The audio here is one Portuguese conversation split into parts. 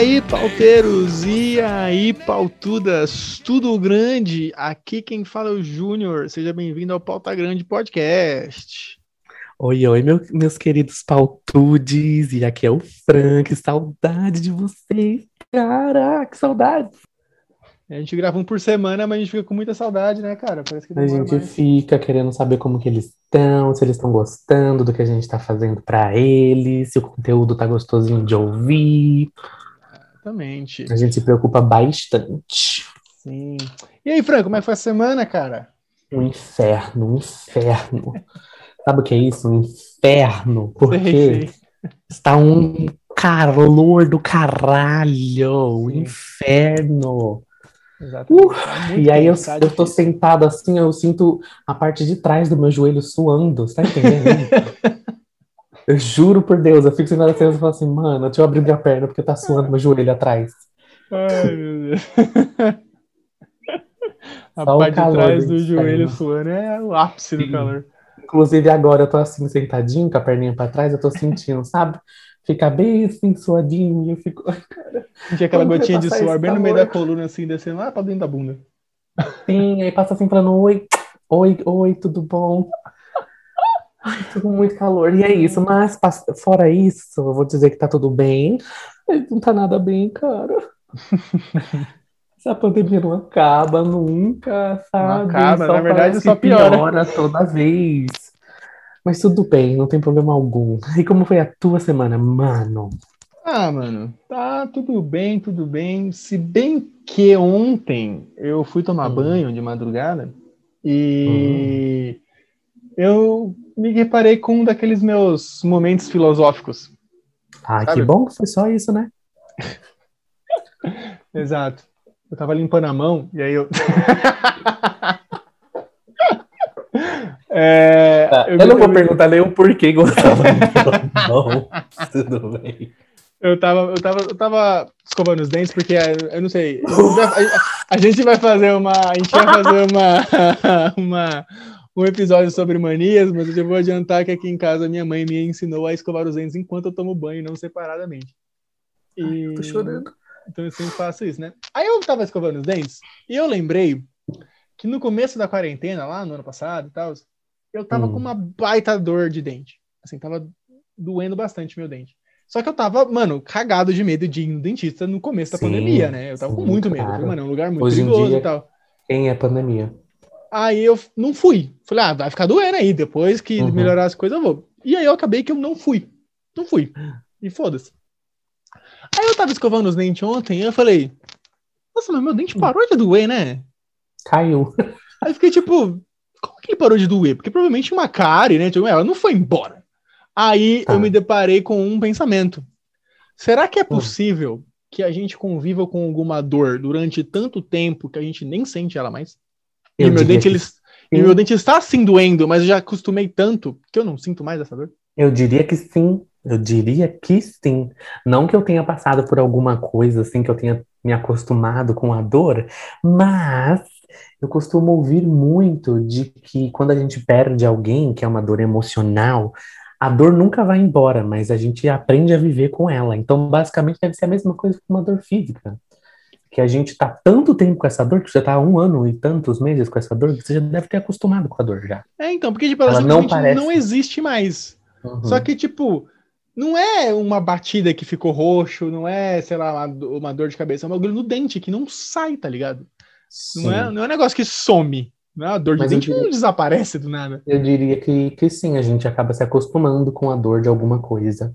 E aí, pauteiros? E aí, pautudas? Tudo grande? Aqui quem fala é o Júnior. Seja bem-vindo ao Pauta Grande Podcast. Oi, oi, meu- meus queridos pautudes. E aqui é o Frank. Saudade de vocês. Caraca, que saudade. A gente grava um por semana, mas a gente fica com muita saudade, né, cara? Parece que A gente mais. fica querendo saber como que eles estão, se eles estão gostando do que a gente tá fazendo pra eles, se o conteúdo tá gostosinho de ouvir. Exatamente. A gente se preocupa bastante. Sim. E aí, Franco, como é que foi a semana, cara? Um inferno, um inferno. Sabe o que é isso? Um inferno. Porque está um calor do caralho, um inferno. Uh, Tá E aí eu, tá eu tô sentado assim, eu sinto a parte de trás do meu joelho suando, você tá entendendo? eu juro por Deus, eu fico sentado assim e falo assim, mano, deixa eu abrir minha perna porque tá suando meu joelho atrás. Ai, meu Deus. A Só parte de calor trás do do joelho suando é o ápice do Sim. calor. Inclusive agora eu tô assim sentadinho, com a perninha pra trás, eu tô sentindo, sabe? Fica bem assim, suadinho, e eu fico. Tinha aquela gotinha de suor bem no meio da coluna, assim, descendo lá pra dentro da bunda. Sim, aí passa assim falando, oi, oi, oi, tudo bom? Ai, tô com muito calor. E é isso, mas fora isso, eu vou dizer que tá tudo bem. Não tá nada bem, cara. Essa pandemia não acaba nunca, sabe? acaba, na verdade, só piora. piora toda vez. Mas tudo bem, não tem problema algum. E como foi a tua semana, mano? Ah, mano, tá tudo bem, tudo bem. Se bem que ontem eu fui tomar Hum. banho de madrugada e eu me reparei com um daqueles meus momentos filosóficos. Ah, Sabe? que bom que foi só isso, né? Exato. Eu tava limpando a mão e aí eu. É, Tá, eu eu não vou me- perguntar nem o porquê gostava Não, tudo bem. Eu tava, eu tava, eu tava escovando os dentes, porque eh, eu não sei. A, a gente vai fazer uma. A gente vai fazer uma, uma, um episódio sobre manias, mas eu já vou adiantar que aqui em casa minha mãe me ensinou a escovar os dentes enquanto eu tomo banho, não separadamente. E, Tô chorando. Então eu sempre faço isso, né? Aí eu tava escovando os dentes e eu lembrei que no começo da quarentena, lá no ano passado e tal, eu tava Hum. com uma baita dor de dente. Assim, tava doendo bastante meu dente. Só que eu tava, mano, cagado de medo de ir no dentista no começo da Sim, pandemia, né? Eu tava com sim, muito medo. Claro. Mano, é um lugar muito Hoje em perigoso dia- e tal. Quem é pandemia? Aí eu não fui. Falei, ah, vai ficar doendo aí. Depois que Uhum. melhorar as coisas, eu vou. E aí eu acabei que eu não fui. Não fui. E foda-se. Aí eu tava escovando os dentes ontem e eu falei, nossa, mas meu dente parou de doer, né? Caiu. Aí eu fiquei tipo, como que ele parou de doer? Porque provavelmente uma cárie, né? Tipo, ela não foi embora. Aí Tá. eu me deparei com um pensamento. Será que é Hum. possível que a gente conviva com alguma dor durante tanto tempo que a gente nem sente ela mais? E Eu meu dente, ele, e meu dente está assim doendo, mas eu já acostumei tanto que eu não sinto mais essa dor. Eu diria que sim. Eu diria que sim. Não que eu tenha passado por alguma coisa assim, que eu tenha me acostumado com a dor, mas eu costumo ouvir muito de que quando a gente perde alguém, que é uma dor emocional, a dor nunca vai embora, mas a gente aprende a viver com ela. Então, basicamente, deve ser a mesma coisa que uma dor física. Que a gente tá tanto tempo com essa dor, que você tá um ano e tantos meses com essa dor, que você já deve ter acostumado com a dor já. É, então, porque tipo, ela, Ela não simplesmente não, parece. existe mais. Uhum. Só que, tipo, não é uma batida que ficou roxo, não é, sei lá, uma, uma dor de cabeça, é um bagulho no dente que não sai, tá ligado? Não é, não é um negócio que some. Não é uma dor de Mas dente diria- não desaparece do nada. Eu diria que, que sim, a gente acaba se acostumando com a dor de alguma coisa.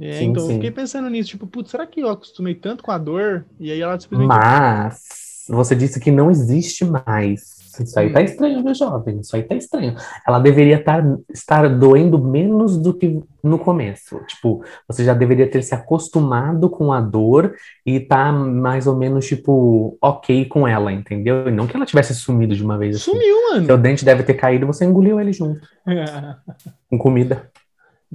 É, Sim, então eu sim. fiquei pensando nisso, tipo, putz, será que eu acostumei tanto com a dor? E aí ela simplesmente. Mas você disse que não existe mais. Isso aí Hum. tá estranho, meu jovem. Isso aí tá estranho. Ela deveria tar, estar doendo menos do que no começo. Tipo, você já deveria ter se acostumado com a dor e tá mais ou menos, tipo, ok com ela, entendeu? E não que ela tivesse sumido de uma vez assim. Sumiu, mano. Seu dente deve ter caído e você engoliu ele junto, com comida.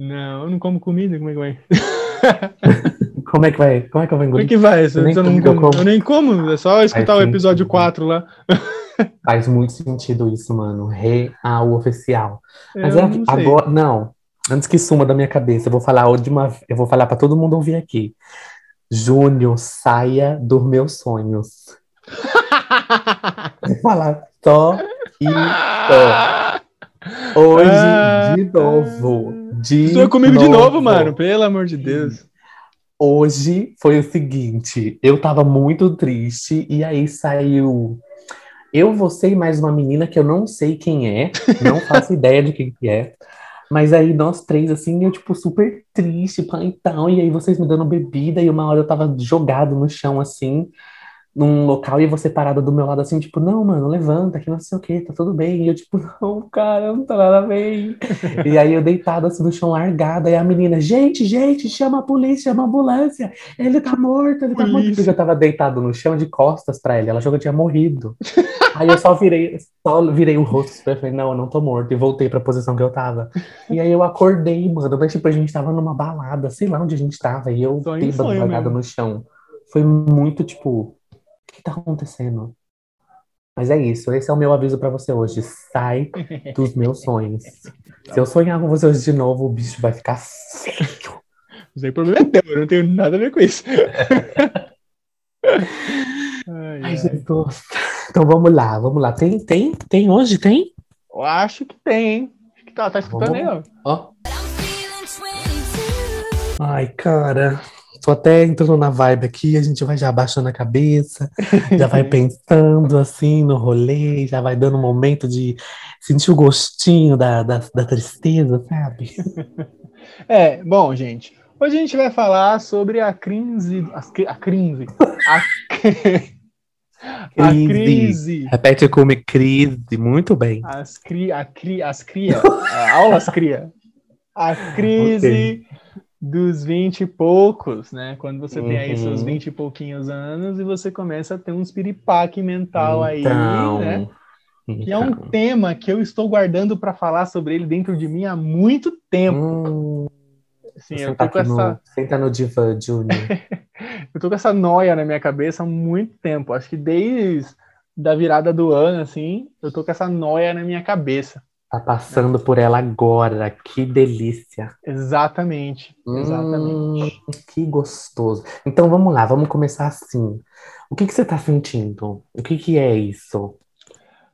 Não, eu não como comida, como é que vai? Como é que vai? Como é que eu vou Como é engolir? que vai? Eu nem eu, não como como, eu nem como, é só escutar o sim. episódio 4 lá. Faz muito sentido isso, mano. Real oficial. Mas é não sei. agora. Não. Antes que suma da minha cabeça, eu vou falar de uma, eu vou falar para todo mundo ouvir aqui. Júnior, saia dos meus sonhos. vou falar só e só. Hoje, ah, de novo. De Estou comigo novo. de novo, mano. Pelo amor de Deus. Hoje foi o seguinte, eu tava muito triste e aí saiu eu, você e mais uma menina que eu não sei quem é, não faço ideia de quem que é. Mas aí nós três, assim, eu, tipo, super triste, pai, e tal. E aí vocês me dando bebida, e uma hora eu tava jogado no chão, assim num local e você parada do meu lado assim, tipo, não, mano, levanta, que não sei o que, tá tudo bem. E eu, tipo, não, cara, não tá nada bem. e aí eu deitado assim no chão largada, e a menina, gente, gente, chama a polícia, chama a ambulância, ele tá morto, ele tá polícia. morto. Porque eu tava deitado no chão de costas pra ele, ela achou que eu tinha morrido. aí eu só virei, só virei o rosto pra falei, não, eu não tô morto, e voltei pra posição que eu tava. E aí eu acordei, mano, mas tipo, a gente tava numa balada, sei lá onde a gente tava, e eu bêbado largado no chão. Foi muito, tipo, que tá acontecendo? Mas é isso, esse é o meu aviso para você hoje. Sai dos meus sonhos. Se eu sonhar com você hoje de novo, o bicho vai ficar feio. Não tem problema teu, eu não tenho nada a ver com isso. ai, ai, Jesus. Então vamos lá, vamos lá. Tem, tem, tem hoje, tem? Eu acho que tem, hein? Acho que tá, tá escutando vamos... aí, ó. ó. Ai, cara. Tô até entrando na vibe aqui, a gente vai já abaixando a cabeça, já vai pensando assim no rolê, já vai dando um momento de sentir o gostinho da, da, da tristeza, sabe? É, bom, gente, hoje a gente vai falar sobre a crise. A, crise. A, a crise. Repete como crise, muito bem. As cria, a cria, as cria, aulas cria. A crise okay dos 20 e poucos, né? Quando você uhum. tem aí seus 20 uhum. e pouquinhos anos e você começa a ter um espiripaque mental então, aí, né? Então. Que é um então. tema que eu estou guardando para falar sobre ele dentro de mim há muito tempo. Hum, Sim, eu tô com essa... no, senta no divã, Junior. eu tô com essa noia na minha cabeça há muito tempo. Acho que desde da virada do ano, assim, eu tô com essa noia na minha cabeça. Tá passando por ela agora, que delícia. Exatamente, exatamente. Hum, que gostoso. Então vamos lá, vamos começar assim. O que, que você tá sentindo? O que, que é isso?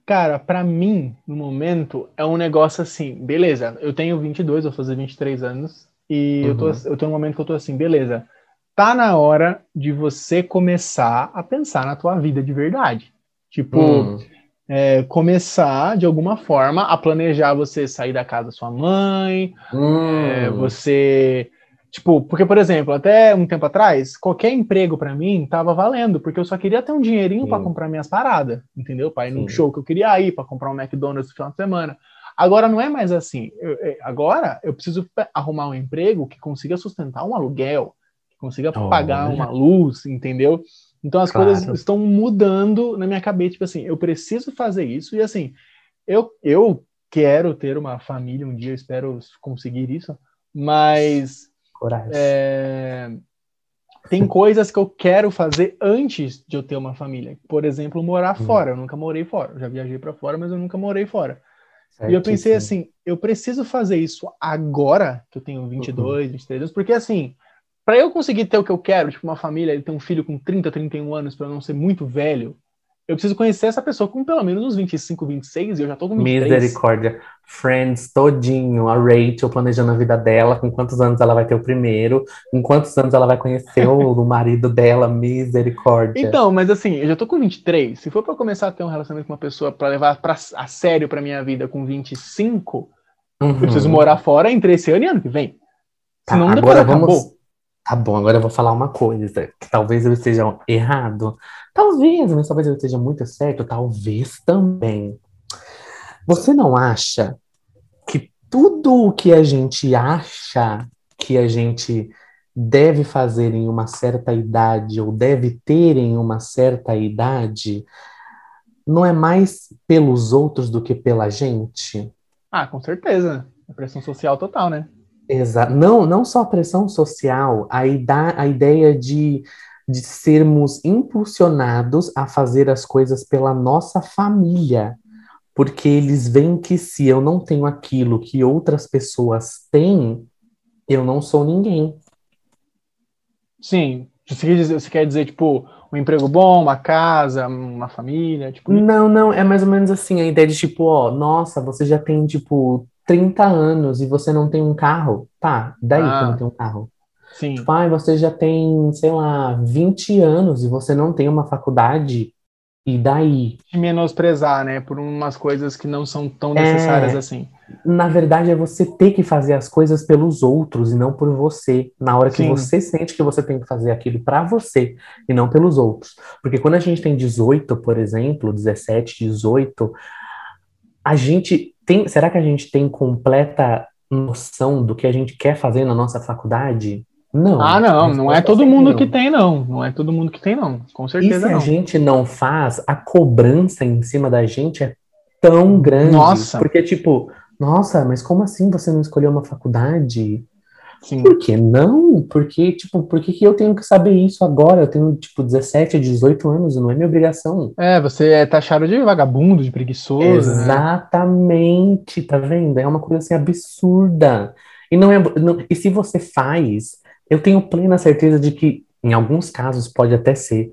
Cara, para mim, no momento, é um negócio assim, beleza, eu tenho 22, vou fazer 23 anos, e uhum. eu, tô, uhum. eu tô num momento que eu tô assim, beleza, tá na hora de você começar a pensar na tua vida de verdade. Tipo, hum é, começar, de alguma forma, a planejar você sair da casa da sua mãe, hum. é, você. Tipo, porque, por exemplo, até um tempo atrás, qualquer emprego para mim tava valendo, porque eu só queria ter um dinheirinho para comprar minhas paradas, entendeu? Para ir num show que eu queria ir, para comprar um McDonald's no final de semana. Agora não é mais assim. Eu, é, agora eu preciso arrumar um emprego que consiga sustentar um aluguel, que consiga oh, pagar uma luz, entendeu? Então as claro. coisas estão mudando na minha cabeça, tipo assim, eu preciso fazer isso e assim, eu eu quero ter uma família um dia, eu espero conseguir isso, mas é, tem coisas que eu quero fazer antes de eu ter uma família. Por exemplo, morar hum. fora. Eu nunca morei fora. Eu já viajei para fora, mas eu nunca morei fora. E eu pensei assim, eu preciso fazer isso agora, que eu tenho 22, uhum. 23 anos, porque assim, para eu conseguir ter o que eu quero, tipo uma família, e ter um filho com 30, 31 anos, para não ser muito velho, eu preciso conhecer essa pessoa com pelo menos uns 25, 26, e eu já tô com 23. Misericórdia. Friends todinho, a Rachel planejando a vida dela, com quantos anos ela vai ter o primeiro, com quantos anos ela vai conhecer o, marido dela, misericórdia. Então, mas assim, eu já tô com 23, se for para começar a ter um relacionamento com uma pessoa para levar pra, a sério pra minha vida com 25, uhum. eu preciso morar fora entre esse ano e ano que vem. Tá, Senão depois acabou. Vamos Tá bom, agora eu vou falar uma coisa, que talvez eu esteja errado, talvez, mas talvez eu esteja muito certo, talvez também. Você não acha que tudo o que a gente acha que a gente deve fazer em uma certa idade ou deve ter em uma certa idade não é mais pelos outros do que pela gente? Ah, com certeza. A pressão social total, né? Exato. Não, não só a pressão social, a, ida, a ideia de, de sermos impulsionados a fazer as coisas pela nossa família. porque eles veem que se eu não tenho aquilo que outras pessoas têm, eu não sou ninguém. Sim. Você quer dizer, você quer dizer tipo, um emprego bom, uma casa, uma família? Tipo... Não, não, é mais ou menos assim, a ideia de tipo, ó, nossa, você já tem, tipo, 30 anos e você não tem um carro. Tá, daí Ah. que não tem um carro. Sim. Tipo, ai, você já tem, sei lá, 20 anos e você não tem uma faculdade, e daí? Te menosprezar, né? Por umas coisas que não são tão É. necessárias assim. Na verdade, é você ter que fazer as coisas pelos outros e não por você. Na hora que Sim. você sente que você tem que fazer aquilo pra você e não pelos outros. Porque quando a gente tem 18, por exemplo, 17, 18, a gente tem. Será que a gente tem completa noção do que a gente quer fazer na nossa faculdade? Não. Ah, não, não é todo mundo não. que tem, não. Não é todo mundo que tem, não. Com E se certeza a não. gente não faz, a cobrança em cima da gente é tão grande. Nossa. Porque, tipo, nossa, mas como assim você não escolheu uma faculdade? Sim. Por que não? Porque, tipo, por que que eu tenho que saber isso agora? Eu tenho, tipo, 17, 18 anos, não é minha obrigação. É, você é taxado de vagabundo, de preguiçoso, né? Exatamente, tá vendo? É uma coisa assim absurda. E não é, não- e se você faz, eu tenho plena certeza de que em alguns casos pode até ser,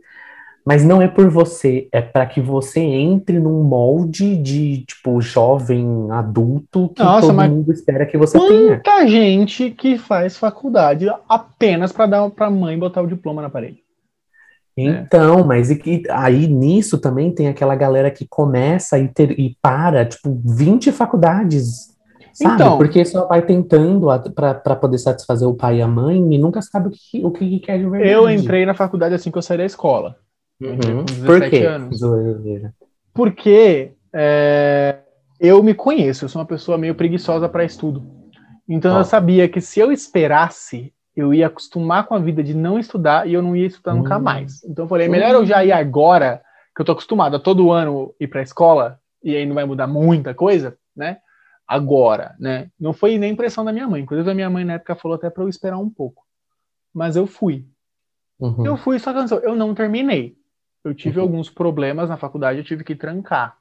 mas não é por você, é para que você entre num molde de tipo jovem adulto que Nossa, todo mundo espera que você tenha. Muita gente que faz faculdade apenas para dar pra mãe botar o diploma na parede. Então, mas e, que- aí nisso também tem aquela galera que começa e, ter, e para, tipo, 20 faculdades, sabe? Então. Porque só vai tentando para poder satisfazer o pai e a mãe e nunca sabe o que, o que quer de verdade. Eu entrei na faculdade assim que eu saí da escola. Uhum. com 17 Por quê? anos. Porque é, eu me conheço, eu sou uma pessoa meio preguiçosa para estudo. Então eu sabia que se eu esperasse, eu ia acostumar com a vida de não estudar e eu não ia estudar nunca Hum. mais. Então eu falei, melhor eu já ir agora, que eu tô acostumado a todo ano ir para a escola, e aí não vai mudar muita coisa, né? Agora, né? Não foi nem pressão da minha mãe. Inclusive a minha mãe na época falou até para eu esperar um pouco. Mas eu fui. Uhum. Eu fui, só que eu não terminei. Eu tive Uhum. alguns problemas na faculdade, eu tive que trancar.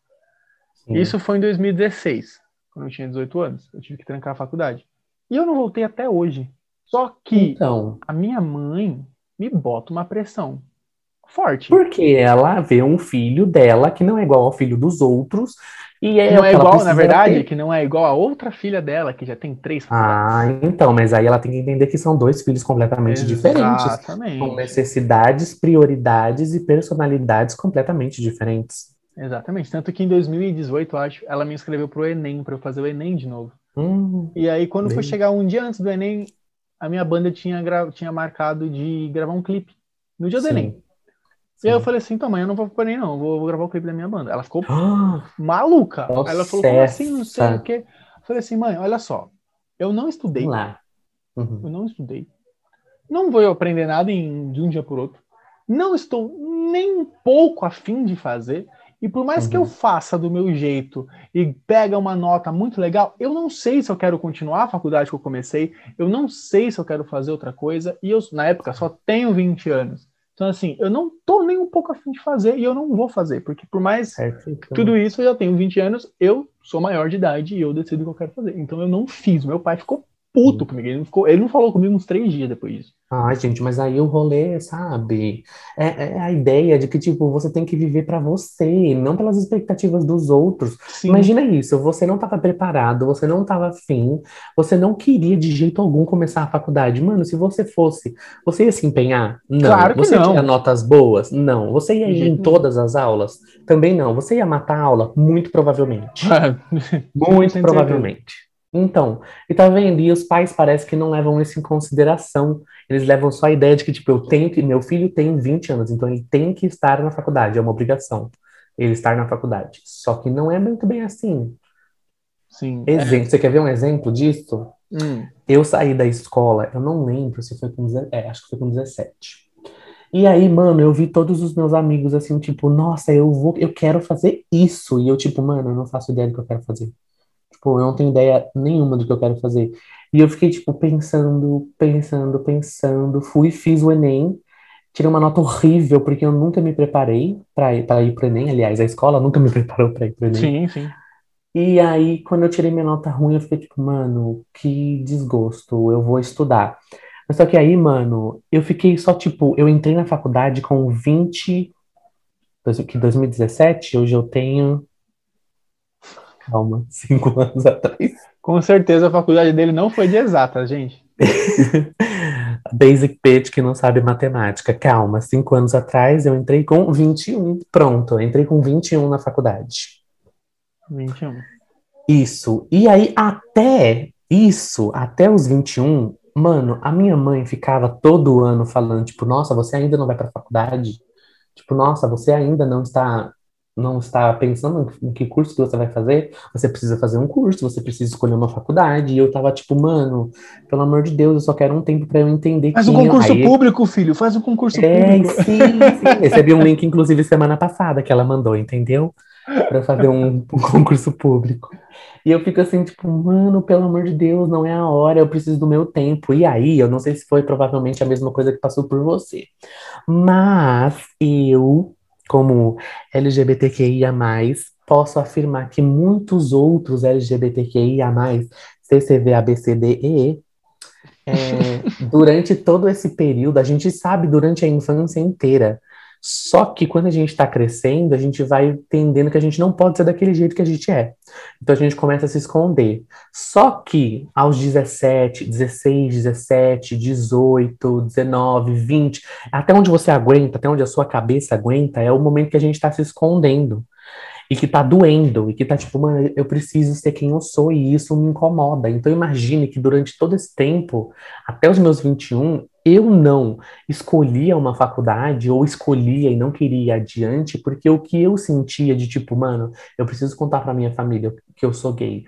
Sim. Isso foi em 2016, quando eu tinha 18 anos. Eu tive que trancar a faculdade. E eu não voltei até hoje. Só que Então, a minha mãe me bota uma pressão forte. porque ela vê um filho dela que não é igual ao filho dos outros e é não é igual, na verdade, ter. que não é igual a outra filha dela, que já tem três faculdades. Ah, então, mas aí ela tem que entender que são dois filhos completamente diferentes. Com Exatamente. necessidades, prioridades e personalidades completamente diferentes. Exatamente. Tanto que em 2018, eu acho, ela me inscreveu pro Enem, para eu fazer o Enem de novo. Hum, E aí, quando foi Bem. chegar um dia antes do Enem, a minha banda tinha, tinha marcado de gravar um clipe no dia do sim. E aí eu falei assim, então, mãe, eu não vou pro Enem, não, vou, vou gravar o clipe da minha banda. Ela ficou maluca. Nossa, ela falou, como assim, não sei o quê. Eu falei assim, mãe, olha só, eu não estudei. Uhum. eu não estudei. Não vou aprender nada em, de um dia por outro. Não estou nem um pouco afim de fazer. E por mais que eu Uhum. faça do meu jeito e pega uma nota muito legal, eu não sei se eu quero continuar a faculdade que eu comecei, eu não sei se eu quero fazer outra coisa, e eu, na época, só tenho 20 anos. Então, assim, eu não tô nem um pouco afim de fazer e eu não vou fazer, porque por mais Certo, então. tudo isso eu já tenho 20 anos, eu sou maior de idade e eu decido o que eu quero fazer. Então eu não fiz. Meu pai ficou puto comigo. Ele não, ficou, ele não falou comigo uns três dias depois disso. Ai, gente, mas aí o rolê, sabe? É, é a ideia de que, tipo, você tem que viver pra você, não pelas expectativas dos outros. Sim. Imagina isso, você não estava preparado, você não estava afim, você não queria de jeito algum começar a faculdade. Mano, se você fosse, você ia se empenhar? Não. Claro que você não. tinha notas boas? Não. Você ia ir em todas as aulas? Também não. Você ia matar a aula? Muito provavelmente. Muito 100% provavelmente. Então, e tá vendo? E os pais parece que não levam isso em consideração. Eles levam só a ideia de que, tipo, eu tenho que, meu filho tem 20 anos, então ele tem que estar na faculdade, é uma obrigação ele estar na faculdade. Só que não é muito bem assim. Sim. Exemplo, você quer ver um exemplo disso? Hum. Eu saí da escola, eu não lembro se foi com 17, é, acho que foi com 17. E aí, mano, eu vi todos os meus amigos assim, tipo, nossa, eu vou, eu quero fazer isso. E eu, tipo, mano, eu não faço ideia do que eu quero fazer. Tipo, eu não tenho ideia nenhuma do que eu quero fazer. E eu fiquei, tipo, pensando, pensando, pensando. Fui, fiz o Enem, tirei uma nota horrível, porque eu nunca me preparei pra ir, pra ir pro Enem. Aliás, a escola nunca me preparou pra ir pro Enem. Sim, sim. E aí, quando eu tirei minha nota ruim, eu fiquei tipo, mano, que desgosto, eu vou estudar. Mas só que aí, mano, eu fiquei só, tipo, eu entrei na faculdade com 20, que 2017, hoje eu tenho, calma, cinco anos atrás. Com certeza a faculdade dele não foi de exata, gente. Basic bitch que não sabe matemática. Calma, cinco anos atrás eu entrei com 21. Pronto, eu entrei com 21 na faculdade. 21. Isso. E aí, até isso, até os 21, mano, a minha mãe ficava todo ano falando, tipo, nossa, você ainda não vai pra faculdade? Tipo, nossa, você ainda não está não está pensando em que curso que você vai fazer, você precisa fazer um curso, você precisa escolher uma faculdade. E eu tava tipo, mano, pelo amor de Deus, eu só quero um tempo para eu entender Faz um concurso eu... público, filho, faz um concurso é, público. Sim, sim. Recebi um link, inclusive, semana passada que ela mandou, entendeu? Para fazer um, um concurso público. E eu fico assim, tipo, mano, pelo amor de Deus, não é a hora, eu preciso do meu tempo. E aí, eu não sei se foi provavelmente a mesma coisa que passou por você. Mas eu como LGBTQIA+, posso afirmar que muitos outros LGBTQIA+, CCV, ABCD, é, durante todo esse período, a gente sabe durante a infância inteira só que quando a gente está crescendo, a gente vai entendendo que a gente não pode ser daquele jeito que a gente é. Então a gente começa a se esconder. Só que aos 17, 16, 17, 18, 19, 20, até onde você aguenta, até onde a sua cabeça aguenta, é o momento que a gente está se escondendo e que tá doendo, e que tá tipo, mano, eu preciso ser quem eu sou, e isso me incomoda. Então imagine que durante todo esse tempo, até os meus 21, eu não escolhia uma faculdade, ou escolhia e não queria ir adiante, porque o que eu sentia de tipo, mano, eu preciso contar pra minha família que eu sou gay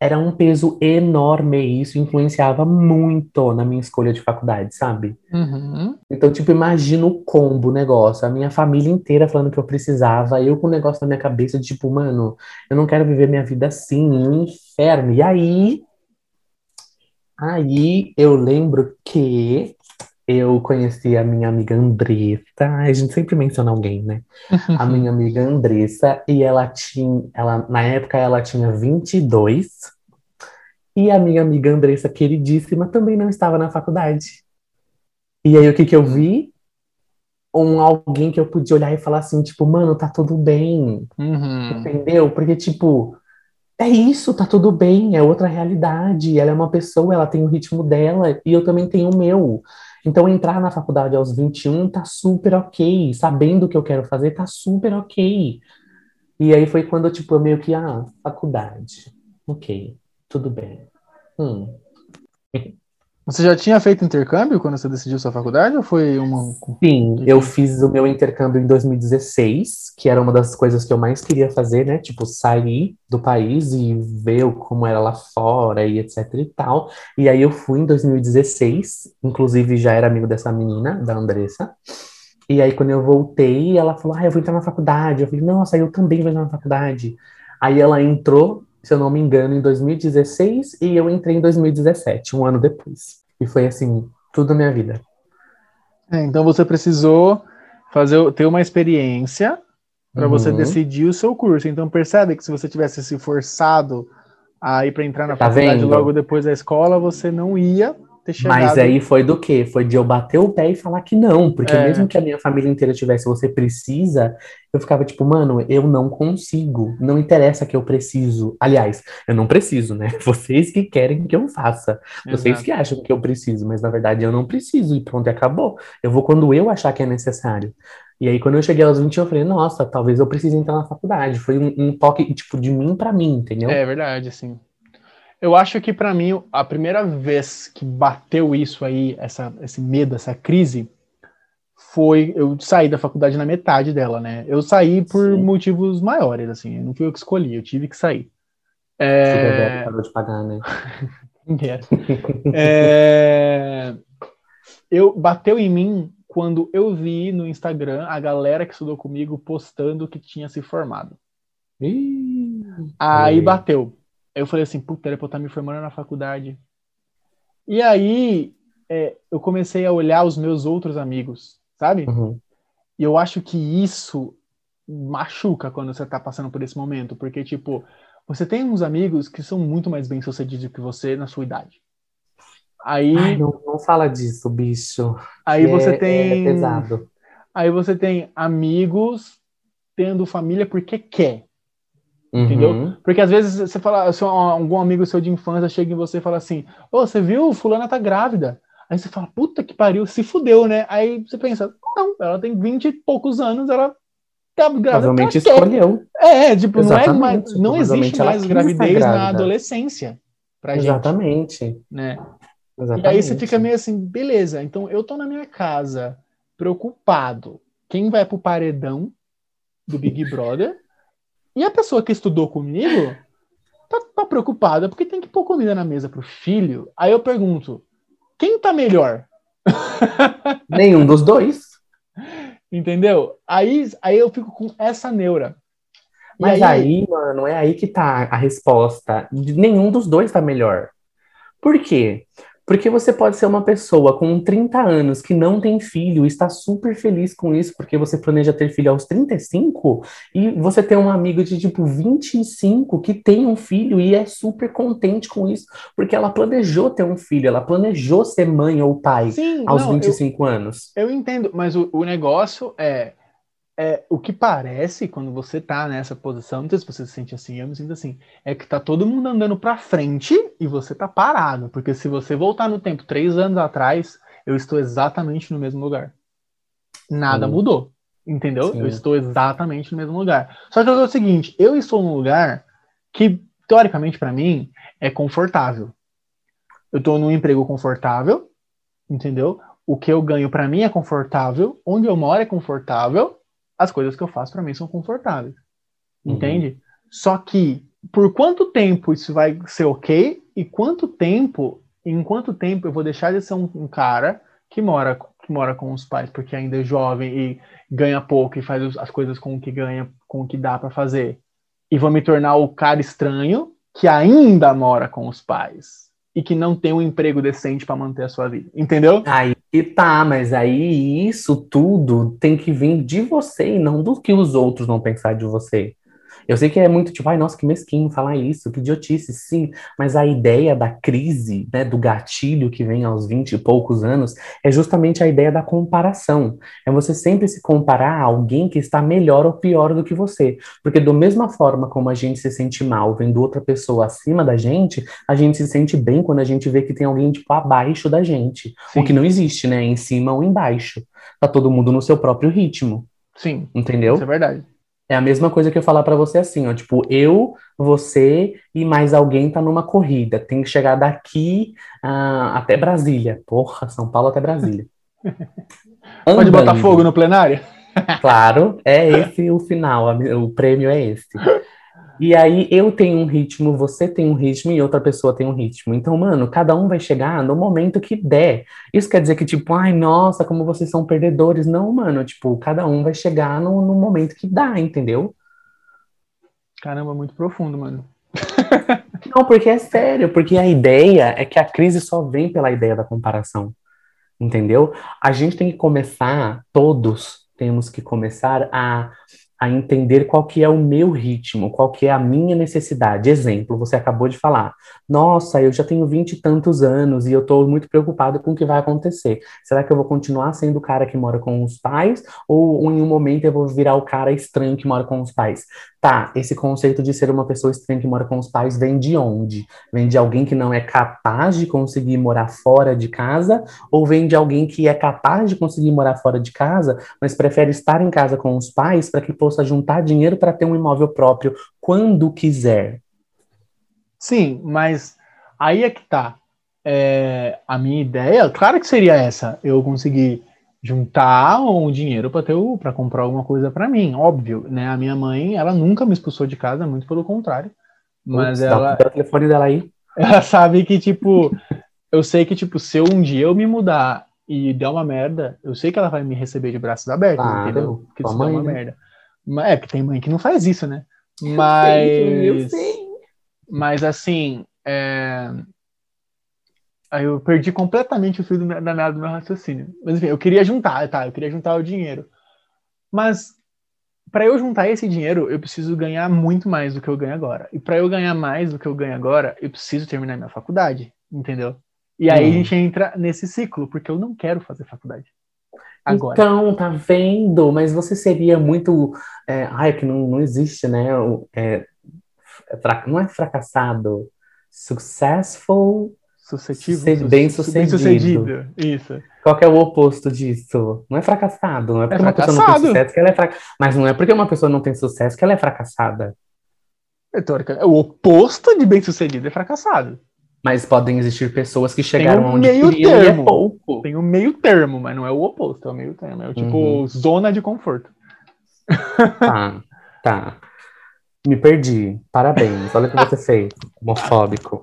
era um peso enorme e isso influenciava muito na minha escolha de faculdade, sabe? Uhum. Então, tipo, imagina o combo, o negócio. A minha família inteira falando que eu precisava, eu com o negócio na minha cabeça de tipo, mano, eu não quero viver minha vida assim, um inferno. E aí, aí eu lembro que eu conheci a minha amiga Andressa, a gente sempre menciona alguém, né? A minha amiga Andressa, e ela tinha, ela, na época ela tinha 22, e a minha amiga Andressa, queridíssima, também não estava na faculdade. E aí o que que eu vi? Um alguém que eu podia olhar e falar assim, tipo, mano, tá tudo bem. Uhum. Entendeu? Porque, tipo, é isso, tá tudo bem, é outra realidade. Ela é uma pessoa, ela tem o ritmo dela, e eu também tenho o meu. Então, entrar na faculdade aos 21 tá super ok, sabendo o que eu quero fazer, tá super ok. E aí foi quando, tipo, eu meio que, ah, faculdade, ok, tudo bem. Hum. Você já tinha feito intercâmbio quando você decidiu sua faculdade ou foi uma. Sim, eu fiz o meu intercâmbio em 2016, que era uma das coisas que eu mais queria fazer, né? Tipo, sair do país e ver como era lá fora e etc e tal. E aí eu fui em 2016, inclusive já era amigo dessa menina, da Andressa. E aí quando eu voltei, ela falou: Ah, eu vou entrar na faculdade. Eu falei: Nossa, eu também vou entrar na faculdade. Aí ela entrou se eu não me engano, em 2016 e eu entrei em 2017, um ano depois. E foi assim, tudo na minha vida. É, então você precisou fazer ter uma experiência para uhum. você decidir o seu curso. Então percebe que se você tivesse se forçado a ir para entrar na tá faculdade vendo? logo depois da escola, você não ia ter chegado. Mas aí foi do quê? Foi de eu bater o pé e falar que não, porque é. mesmo que a minha família inteira tivesse, você precisa, eu ficava tipo, mano, eu não consigo, não interessa que eu preciso. Aliás, eu não preciso, né? Vocês que querem que eu faça, vocês Exato. que acham que eu preciso, mas na verdade eu não preciso e pronto, acabou. Eu vou quando eu achar que é necessário. E aí, quando eu cheguei aos 20, eu falei, nossa, talvez eu precise entrar na faculdade. Foi um, um toque, tipo, de mim para mim, entendeu? É verdade, assim. Eu acho que para mim a primeira vez que bateu isso aí, essa, esse medo, essa crise, foi eu saí da faculdade na metade dela, né? Eu saí por Sim. motivos maiores, assim, não fui eu que escolhi, eu tive que sair. É... parou de pagar, né? é... Eu bateu em mim quando eu vi no Instagram a galera que estudou comigo postando que tinha se formado. Ih, aí bateu. Eu falei assim, puta, era pra eu estar me formando na faculdade. E aí é, eu comecei a olhar os meus outros amigos, sabe? Uhum. E eu acho que isso machuca quando você tá passando por esse momento, porque, tipo, você tem uns amigos que são muito mais bem-sucedidos que você na sua idade. Aí, Ai, não, não fala disso, bicho. aí que você é- tem. É pesado. Aí você tem amigos tendo família porque quer. Entendeu? Uhum. Porque às vezes você fala, se um- algum amigo seu de infância chega em você e fala assim: Ô, você viu? Fulana tá grávida. Aí você fala, puta que pariu, se fudeu, né? Aí você pensa, não, ela tem 20 e poucos anos, ela tá grávida. Provavelmente quer. escolheu. É, tipo, não, é Exatamente. mais, não existe mais gravidez na adolescência pra gente, Exatamente. né? E Exatamente. aí você fica meio assim, beleza, então eu tô na minha casa, preocupado. Quem vai pro paredão do Big Brother? E a pessoa que estudou comigo tá, tá preocupada porque tem que pôr comida na mesa pro filho. Aí eu pergunto, quem tá melhor? Nenhum dos dois. Entendeu? Aí, aí eu fico com essa neura. Mas aí, mano, é aí que tá a resposta. Nenhum dos dois tá melhor. Por quê? Porque você pode ser uma pessoa com 30 anos que não tem filho e está super feliz com isso, porque você planeja ter filho aos 35, e você tem um amigo de tipo 25 que tem um filho e é super contente com isso, porque ela planejou ter um filho, ela planejou ser mãe ou pai Sim, aos não, eu- 25 anos. Eu entendo, mas o, o negócio é, é o que parece quando você tá nessa posição, não sei se você se sente assim, eu me sinto assim, é que tá todo mundo andando pra frente e você tá parado, porque se você voltar no tempo três anos atrás, eu estou exatamente no mesmo lugar. Nada Sim. mudou, entendeu? Sim. Eu estou exatamente no mesmo lugar. Só que é o seguinte, eu estou num lugar que, teoricamente, pra mim, é confortável. Eu tô num emprego confortável, entendeu? O que eu ganho pra mim é confortável, onde eu moro é confortável, as coisas que eu faço pra mim são confortáveis. Uhum. Entende? Só que por quanto tempo isso vai ser ok e quanto tempo, em quanto tempo eu vou deixar de ser um, um cara que mora que mora com os pais porque ainda é jovem e ganha pouco e faz as coisas com o que ganha, com o que dá pra fazer. E vou me tornar o cara estranho que ainda mora com os pais e que não tem um emprego decente pra manter a sua vida. Entendeu? Aí tá, mas aí isso tudo tem que vir de você e não do que os outros vão pensar de você. Eu sei que é muito tipo, ai, nossa, que mesquinho falar isso, que idiotice, sim, mas a ideia da crise, né, do gatilho que vem aos 20 e poucos anos, é justamente a ideia da comparação. É você sempre se comparar a alguém que está melhor ou pior do que você. Porque da mesma forma como a gente se sente mal vendo outra pessoa acima da gente, a gente se sente bem quando a gente vê que tem alguém, tipo, abaixo da gente. Sim. O que não existe, né? Em cima ou embaixo. Tá todo mundo no seu próprio ritmo, Sim, entendeu? isso é verdade. É a mesma coisa que eu falar pra você assim, ó, tipo, eu, você e mais alguém tá numa corrida, tem que chegar daqui ah, até Brasília. Porra, São Paulo até Brasília. Pode botar fogo no plenário? Claro, é esse o final, o prêmio é esse. E aí eu tenho um ritmo, você tem um ritmo e outra pessoa tem um ritmo. Então, mano, cada um vai chegar no momento que der. Isso quer dizer que, tipo, ai, nossa, como vocês são perdedores. Não, mano, tipo, cada um vai chegar no, no momento que dá, entendeu? Caramba, muito profundo, mano. Não, porque é sério, porque a ideia é que a crise só vem pela ideia da comparação. Entendeu? A gente tem que começar, todos temos que começar a, a entender qual que é o meu ritmo, qual que é a minha necessidade. Exemplo, você acabou de falar, nossa, eu já tenho vinte e tantos anos e eu estou muito preocupado com o que vai acontecer. Será que eu vou continuar sendo o cara que mora com os pais ou em um momento eu vou virar o cara estranho que mora com os pais? Tá, esse conceito de ser uma pessoa estranha que mora com os pais vem de onde? Vem de alguém que não é capaz de conseguir morar fora de casa ou vem de alguém que é capaz de conseguir morar fora de casa, mas prefere estar em casa com os pais para que possa juntar dinheiro para ter um imóvel próprio quando quiser? Sim, mas aí é que tá. É, a minha ideia, claro que seria essa, eu conseguir juntar um dinheiro para ter para comprar alguma coisa para mim, óbvio, né? A minha mãe, ela nunca me expulsou de casa, muito pelo contrário. Mas dá ela, o telefone dela aí. ela sabe que tipo, eu sei que tipo, se eu um dia eu me mudar e der uma merda, eu sei que ela vai me receber de braços abertos, Claro, entendeu? Se der mãe, uma né? merda. Mas é que tem mãe que não faz isso, né? Mas eu sei. mas assim, é... aí eu perdi completamente o fio do da meada do meu raciocínio. Mas enfim, eu queria juntar, tá? Eu queria juntar o dinheiro. Mas para eu juntar esse dinheiro, eu preciso ganhar muito mais do que eu ganho agora. E para eu ganhar mais do que eu ganho agora, eu preciso terminar minha faculdade, entendeu? E aí hum. a gente entra nesse ciclo, porque eu não quero fazer faculdade. Agora. Então, tá vendo? Mas você seria muito. É, ai, que não, não existe, né? É, é, não é fracassado. Successful. Suscetível. Bem sucedido. Bem sucedido. Isso. Qual é o oposto disso? Não é fracassado. Não é porque é uma pessoa não tem sucesso que ela é fracassada. Mas não é porque uma pessoa não tem sucesso que ela é fracassada. É, o oposto de bem sucedido é fracassado. Mas podem existir pessoas que chegaram um onde meio queriam termo. é pouco. Tem um meio termo, mas não é o oposto, é o meio termo. É o tipo uhum. zona de conforto. Tá, tá. Me perdi. Parabéns. Olha o que você fez. Homofóbico.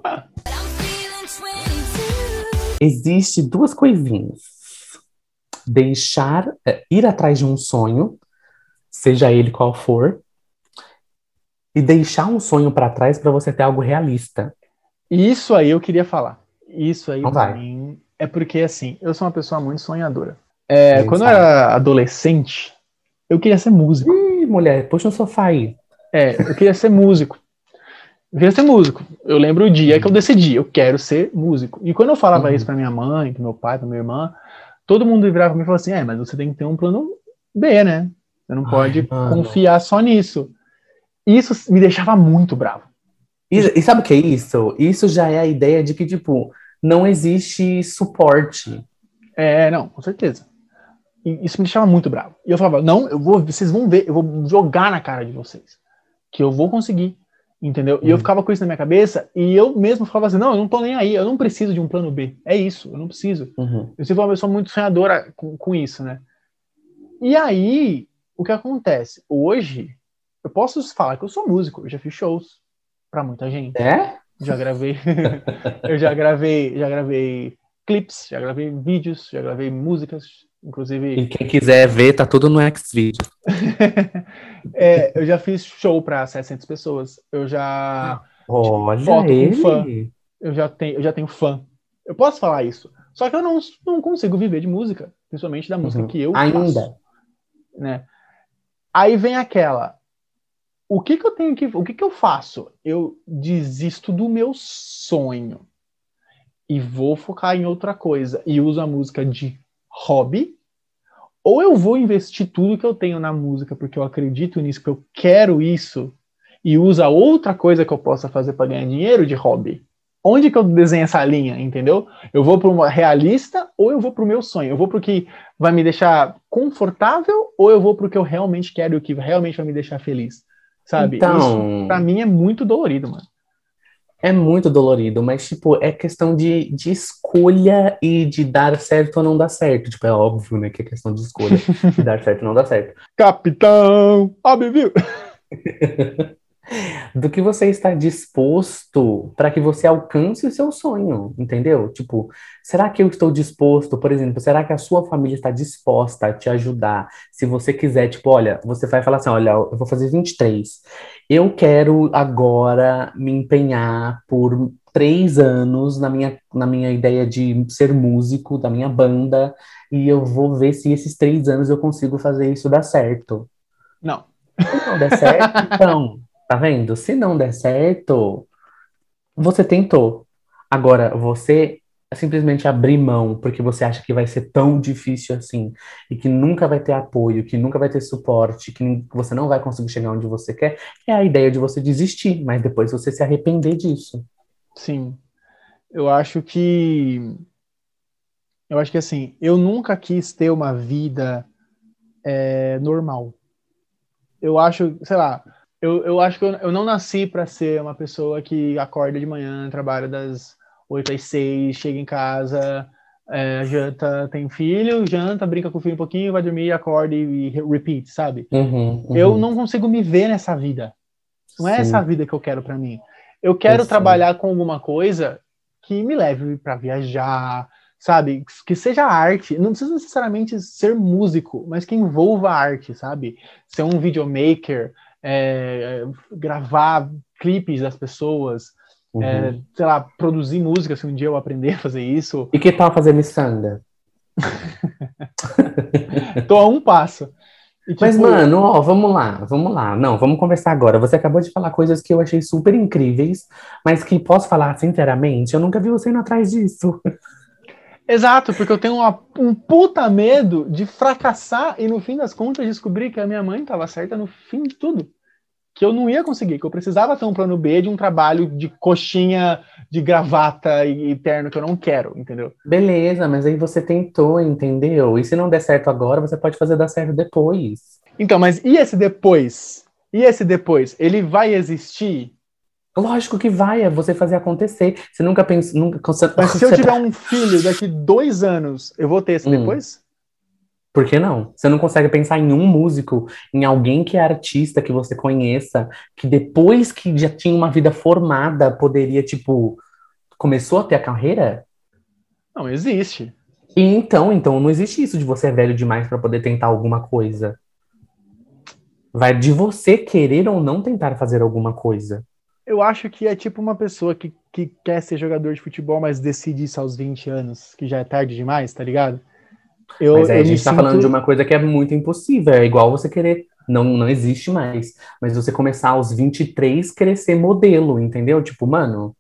Existe duas coisinhas. Deixar, é, ir atrás de um sonho, seja ele qual for, e deixar um sonho para trás para você ter algo realista. Isso aí eu queria falar. Isso aí pra mim é porque, assim, eu sou uma pessoa muito sonhadora. É, quando sabe. eu era adolescente, eu queria ser músico. Ih, mulher, puxa no sofá aí. É, eu queria ser músico. Eu queria ser músico. Eu lembro o dia que eu decidi, eu quero ser músico. E quando eu falava uhum. isso pra minha mãe, pro meu pai, pra minha irmã, todo mundo virava pra mim e falava assim: é, mas você tem que ter um plano B, né? Você não pode Ai, confiar só nisso. Isso me deixava muito bravo. E, e sabe o que é isso? Isso já é a ideia de que, tipo, não existe suporte. É, não, com certeza. E isso me deixava muito bravo. E eu falava, não, eu vou, vocês vão ver, eu vou jogar na cara de vocês. Que eu vou conseguir. Entendeu? Uhum. E eu uhum. ficava com isso na minha cabeça e eu mesmo falava assim: não, eu não tô nem aí, eu não preciso de um plano B. É isso, eu não preciso. Uhum. Eu sempre fui uma pessoa muito sonhadora com, com isso, né? E aí, o que acontece? Hoje, eu posso falar que eu sou músico, eu já fiz shows, para muita gente. É? Já gravei, eu já gravei, já gravei clips, já gravei vídeos, já gravei músicas, inclusive. E quem quiser ver, tá tudo no Xvideo. é, eu já fiz show para 700 pessoas. Eu já Olha foto ele. fã. Eu já tenho, eu já tenho fã. Eu posso falar isso. Só que eu não, não consigo viver de música, principalmente da música uhum. que eu Ainda. faço. Né? Aí vem aquela, o que, que eu tenho que. O que, que eu faço? Eu desisto do meu sonho e vou focar em outra coisa e uso a música de hobby, ou eu vou investir tudo que eu tenho na música porque eu acredito nisso, que eu quero isso, e usa outra coisa que eu possa fazer para ganhar dinheiro de hobby. Onde que eu desenho essa linha, entendeu? Eu vou para uma realista ou eu vou para o meu sonho? Eu vou para o que vai me deixar confortável ou eu vou para o que eu realmente quero e o que realmente vai me deixar feliz? Sabe? Então, Isso, pra mim é muito dolorido, mano. É muito dolorido, mas, tipo, é questão de, de escolha e de dar certo ou não dar certo. Tipo, é óbvio, né, que é questão de escolha, de dar certo ou não dar certo. Capitão! Óbvio! do que você está disposto para que você alcance o seu sonho, entendeu? Tipo, será que eu estou disposto, por exemplo, será que a sua família está disposta a te ajudar? Se você quiser, tipo, olha, você vai falar assim, olha, eu vou fazer 23. Eu quero agora me empenhar por três anos na minha, na minha ideia de ser músico da minha banda e eu vou ver se esses três anos eu consigo fazer isso dar certo. Não. Não der certo, então, Tá vendo? Se não der certo, você tentou. Agora, você simplesmente abrir mão porque você acha que vai ser tão difícil assim e que nunca vai ter apoio, que nunca vai ter suporte, que você não vai conseguir chegar onde você quer, é a ideia de você desistir, mas depois você se arrepender disso. Sim. Eu acho que eu acho que assim, eu nunca quis ter uma vida é, normal. Eu acho, sei lá, eu, eu acho que eu, eu não nasci para ser uma pessoa que acorda de manhã, trabalha das 8 às 6, chega em casa, é, janta, tem filho, janta, brinca com o filho um pouquinho, vai dormir, acorda e, e repeat, sabe? Uhum, uhum. Eu não consigo me ver nessa vida. Não é Sim. essa vida que eu quero para mim. Eu quero trabalhar com alguma coisa que me leve para viajar, sabe? Que seja arte. Não precisa necessariamente ser músico, mas que envolva arte, sabe? Ser um videomaker, é, gravar clipes das pessoas, uhum. é, sei lá, produzir música, se um dia eu aprender a fazer isso. E que tal fazer miçanga? Tô a um passo. E, tipo, Mas, mano, ó, vamos lá, vamos lá. Não, vamos conversar agora. Você acabou de falar coisas que eu achei super incríveis, mas que posso falar sinceramente, eu nunca vi você indo atrás disso. Exato, porque eu tenho uma- um puta medo de fracassar e no fim das contas descobrir que a minha mãe estava certa no fim de tudo. Que eu não ia conseguir, que eu precisava ter um plano B de um trabalho de coxinha, de gravata e, e terno que eu não quero, entendeu? Beleza, mas aí você tentou, entendeu? E se não der certo agora, você pode fazer dar certo depois. Então, mas e esse depois? E esse depois? Ele vai existir? Lógico que vai, é você fazer acontecer. Você nunca pensou, nunca. Você, Mas se eu tiver um filho daqui dois anos, eu vou ter esse Hum. depois? Por que não? Você não consegue pensar em um músico, em alguém que é artista que você conheça, que depois que já tinha uma vida formada, poderia, tipo, começou a ter a carreira? Não, existe. E então, então não existe isso de você é velho demais para poder tentar alguma coisa. Vai de você querer ou não tentar fazer alguma coisa. Eu acho que é tipo uma pessoa que, que quer ser jogador de futebol, mas decide isso aos 20 anos, que já é tarde demais, tá ligado? Eu, Mas aí a gente tá sinto- falando de uma coisa que é muito impossível. É igual você querer. Não, não existe mais. Mas você começar aos 23, querer ser modelo, entendeu? Tipo, mano,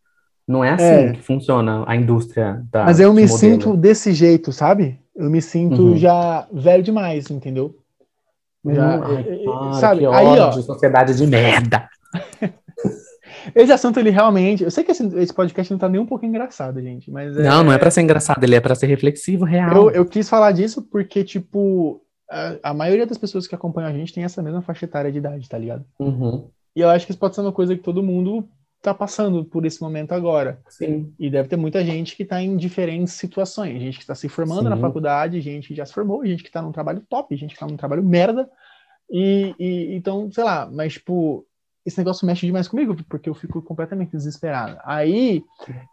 não é assim É. que funciona a indústria da. Mas eu me modelo. sinto desse jeito, sabe? Eu me sinto Uhum. já velho demais, entendeu? Já, Hum, ai, é, é, cara, sabe? que Aí, ó, ódio, sociedade de merda. esse assunto ele realmente. Eu sei que esse, esse podcast não tá nem um pouco engraçado, gente, mas é, Não, não é pra ser engraçado, ele é pra ser reflexivo, real. Eu, eu quis falar disso porque, tipo, a, a maioria das pessoas que acompanham a gente tem essa mesma faixa etária de idade, tá ligado? Uhum, E eu acho que isso pode ser uma coisa que todo mundo tá passando por esse momento agora. sim. E deve ter muita gente que está em diferentes situações. Gente que está se formando na Sim. faculdade, gente que já se formou, gente que está num trabalho top, gente que está num trabalho merda. E, e- então, sei lá, mas tipo, esse negócio mexe demais comigo, porque eu fico completamente desesperado. Aí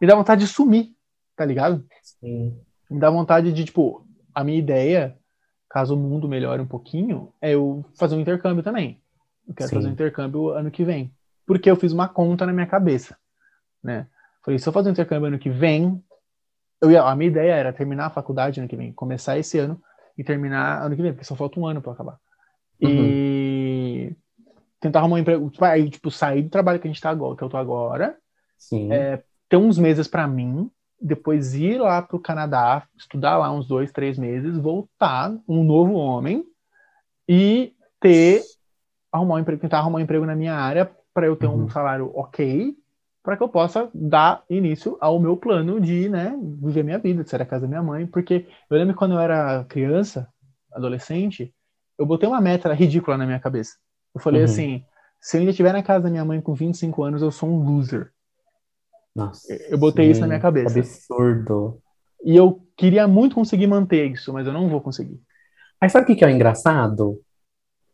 me dá vontade de sumir, tá ligado? sim. Me dá vontade de, tipo, a minha ideia, caso o mundo melhore um pouquinho, é eu fazer um intercâmbio também. Eu quero Sim. fazer um intercâmbio ano que vem. Porque eu fiz uma conta na minha cabeça, né? Falei, se eu fazer um intercâmbio ano que vem, eu ia, a minha ideia era terminar a faculdade ano que vem, começar esse ano e terminar ano que vem, porque só falta um ano para acabar. E tentar arrumar um emprego, tipo, aí, tipo, sair do trabalho que a gente tá agora, que eu tô agora. É, ter uns meses para mim, depois ir lá pro Canadá, estudar lá uns dois, três meses, voltar um novo homem e ter arrumar um emprego, tentar arrumar um emprego na minha área para eu ter um Uhum. salário ok, para que eu possa dar início ao meu plano de, né, viver minha vida, de sair da casa da minha mãe, porque eu lembro que quando eu era criança, adolescente, eu botei uma meta ridícula na minha cabeça. Eu falei Uhum. assim, se eu ainda estiver na casa da minha mãe com 25 anos, eu sou um loser. Nossa, eu botei isso na minha cabeça. Absurdo. E eu queria muito conseguir manter isso, mas eu não vou conseguir. Mas sabe o que que é o engraçado?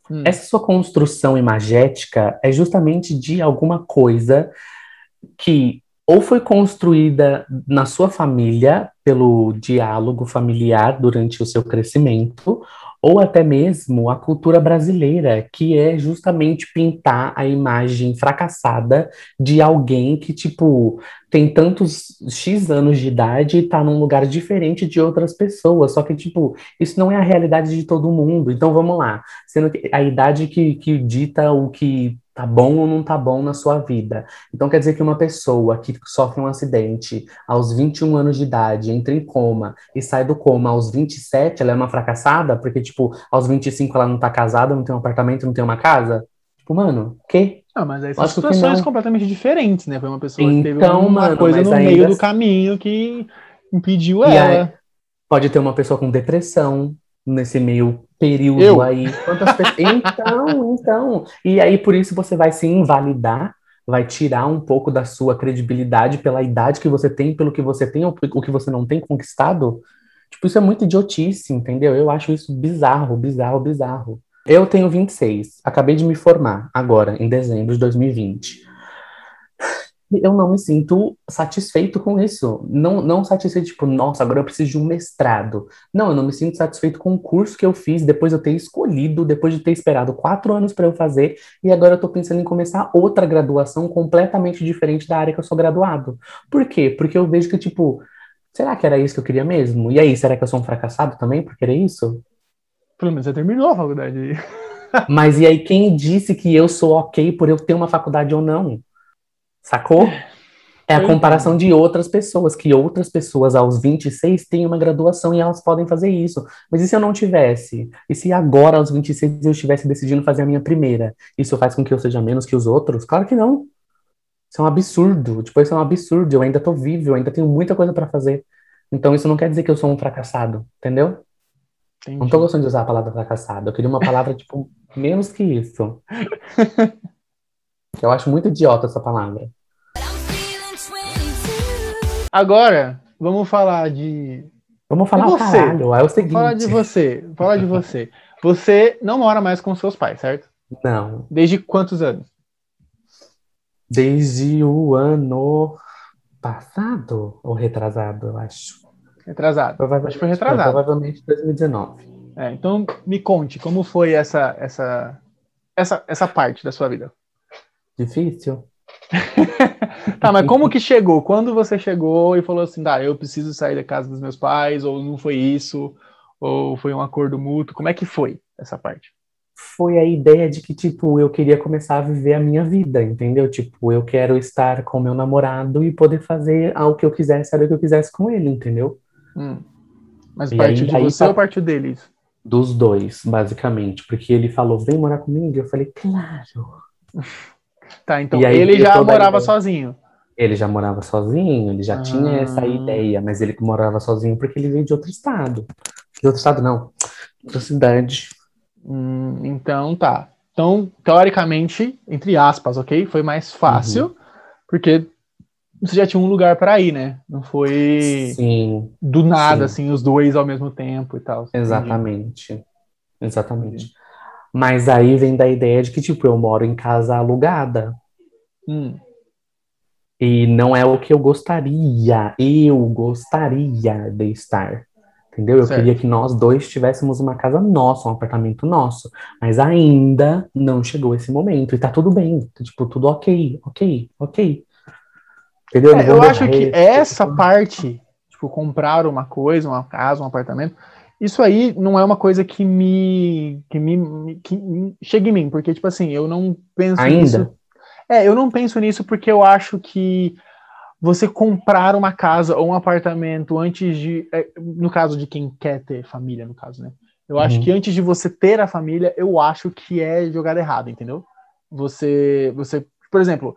Hum. Essa sua construção imagética é justamente de alguma coisa que ou foi construída na sua família pelo diálogo familiar durante o seu crescimento, ou até mesmo a cultura brasileira, que é justamente pintar a imagem fracassada de alguém que, tipo, tem tantos X anos de idade e tá num lugar diferente de outras pessoas. Só que, tipo, isso não é a realidade de todo mundo. Então vamos lá. Sendo a idade que, que dita o que tá bom ou não tá bom na sua vida. Então quer dizer que uma pessoa que sofre um acidente aos 21 anos de idade, entra em coma e sai do coma aos 27, ela é uma fracassada? Porque, tipo, aos 25 ela não tá casada, não tem um apartamento, não tem uma casa? Tipo, mano, que? Ah, mas aí são Acho situações completamente diferentes, né? Foi uma pessoa que teve Então, uma mano, coisa no meio do caminho que impediu E ela. aí- Pode ter uma pessoa com depressão nesse meio período Eu? aí. Quantas pessoas... Então, então. E aí, por isso, você vai se invalidar, vai tirar um pouco da sua credibilidade pela idade que você tem, pelo que você tem ou o que você não tem conquistado. Tipo, isso é muito idiotice, entendeu? Eu acho isso bizarro, bizarro, bizarro. Eu tenho 26, acabei de me formar agora, em dezembro de 2020. Eu não me sinto satisfeito com isso. Não, não satisfeito, tipo, nossa, agora eu preciso de um mestrado. Não, eu não me sinto satisfeito com o curso que eu fiz depois de eu ter escolhido, depois de ter esperado quatro anos para eu fazer, e agora eu tô pensando em começar outra graduação completamente diferente da área que eu sou graduado. Por quê? Porque eu vejo que, tipo, será que era isso que eu queria mesmo? E aí, será que eu sou um fracassado também por querer isso? Pelo menos você terminou a faculdade. Mas e aí, quem disse que eu sou ok por eu ter uma faculdade ou não? Sacou? É a comparação de outras pessoas, que outras pessoas aos 26 têm uma graduação e elas podem fazer isso. Mas e se eu não tivesse? E se agora, aos 26, eu estivesse decidindo fazer a minha primeira? Isso faz com que eu seja menos que os outros? Claro que não. Isso é um absurdo. Tipo, isso é um absurdo. Eu ainda tô vivo, eu ainda tenho muita coisa pra fazer. Então isso não quer dizer que eu sou um fracassado, entendeu? Não Entendi. tô gostando de usar a palavra fracassado. Eu queria uma palavra, tipo, menos que isso. Eu acho muito idiota essa palavra. Agora, vamos falar de. Vamos falar E o você? caralho. É o seguinte. Falar de você. Falar de você. Você não mora mais com seus pais, certo? Não. Desde quantos anos? Desde o ano passado ou retrasado, eu acho. Retrasado. Provavelmente, Acho que foi retrasado. Provavelmente 2019. É, então, me conte, como foi essa, essa, essa, essa parte da sua vida? Difícil? Tá, mas como que chegou? Quando você chegou e falou assim, tá, eu preciso sair da casa dos meus pais, ou não foi isso, ou foi um acordo mútuo? Como é que foi essa parte? Foi a ideia de que, tipo, eu queria começar a viver a minha vida, entendeu? Tipo, eu quero estar com meu namorado e poder fazer o que eu quisesse, era o que eu quisesse com ele, entendeu? Hum. Mas E partiu aí- de aí você tá- ou partiu deles? Dos dois, basicamente. Porque ele falou, vem morar comigo. Eu falei, claro. Tá, então E aí ele já morava ideia. sozinho. Ele já morava sozinho, ele já tinha essa Ah. ideia, mas ele morava sozinho porque ele veio de outro estado. De outro estado, não. Outra cidade. Hum, então tá. Então, teoricamente, entre aspas, ok? Foi mais fácil, Uhum. porque você já tinha um lugar para ir, né? Não foi Sim, do nada, Sim. assim, os dois ao mesmo tempo e tal. exatamente. Exatamente. Mas aí vem da ideia de que, tipo, eu moro em casa alugada. Hum, E não é o que eu gostaria. Eu gostaria de estar. Entendeu? Eu Certo. queria que nós dois tivéssemos uma casa nossa, um apartamento nosso. Mas ainda não chegou esse momento. E tá tudo bem. Tá, Tipo, tudo ok, ok, ok. Entendeu? É, eu acho que essa parte, tipo, comprar uma coisa, uma casa, um apartamento, isso aí não é uma coisa que me, que me, que chega em mim, porque, tipo assim, eu não penso Ainda? nisso. É, eu não penso nisso porque eu acho que você comprar uma casa ou um apartamento antes de, é, no caso de quem quer ter família, no caso, né? Eu acho Uhum. que antes de você ter a família, eu acho que é jogada errada, entendeu? Você, você, por exemplo,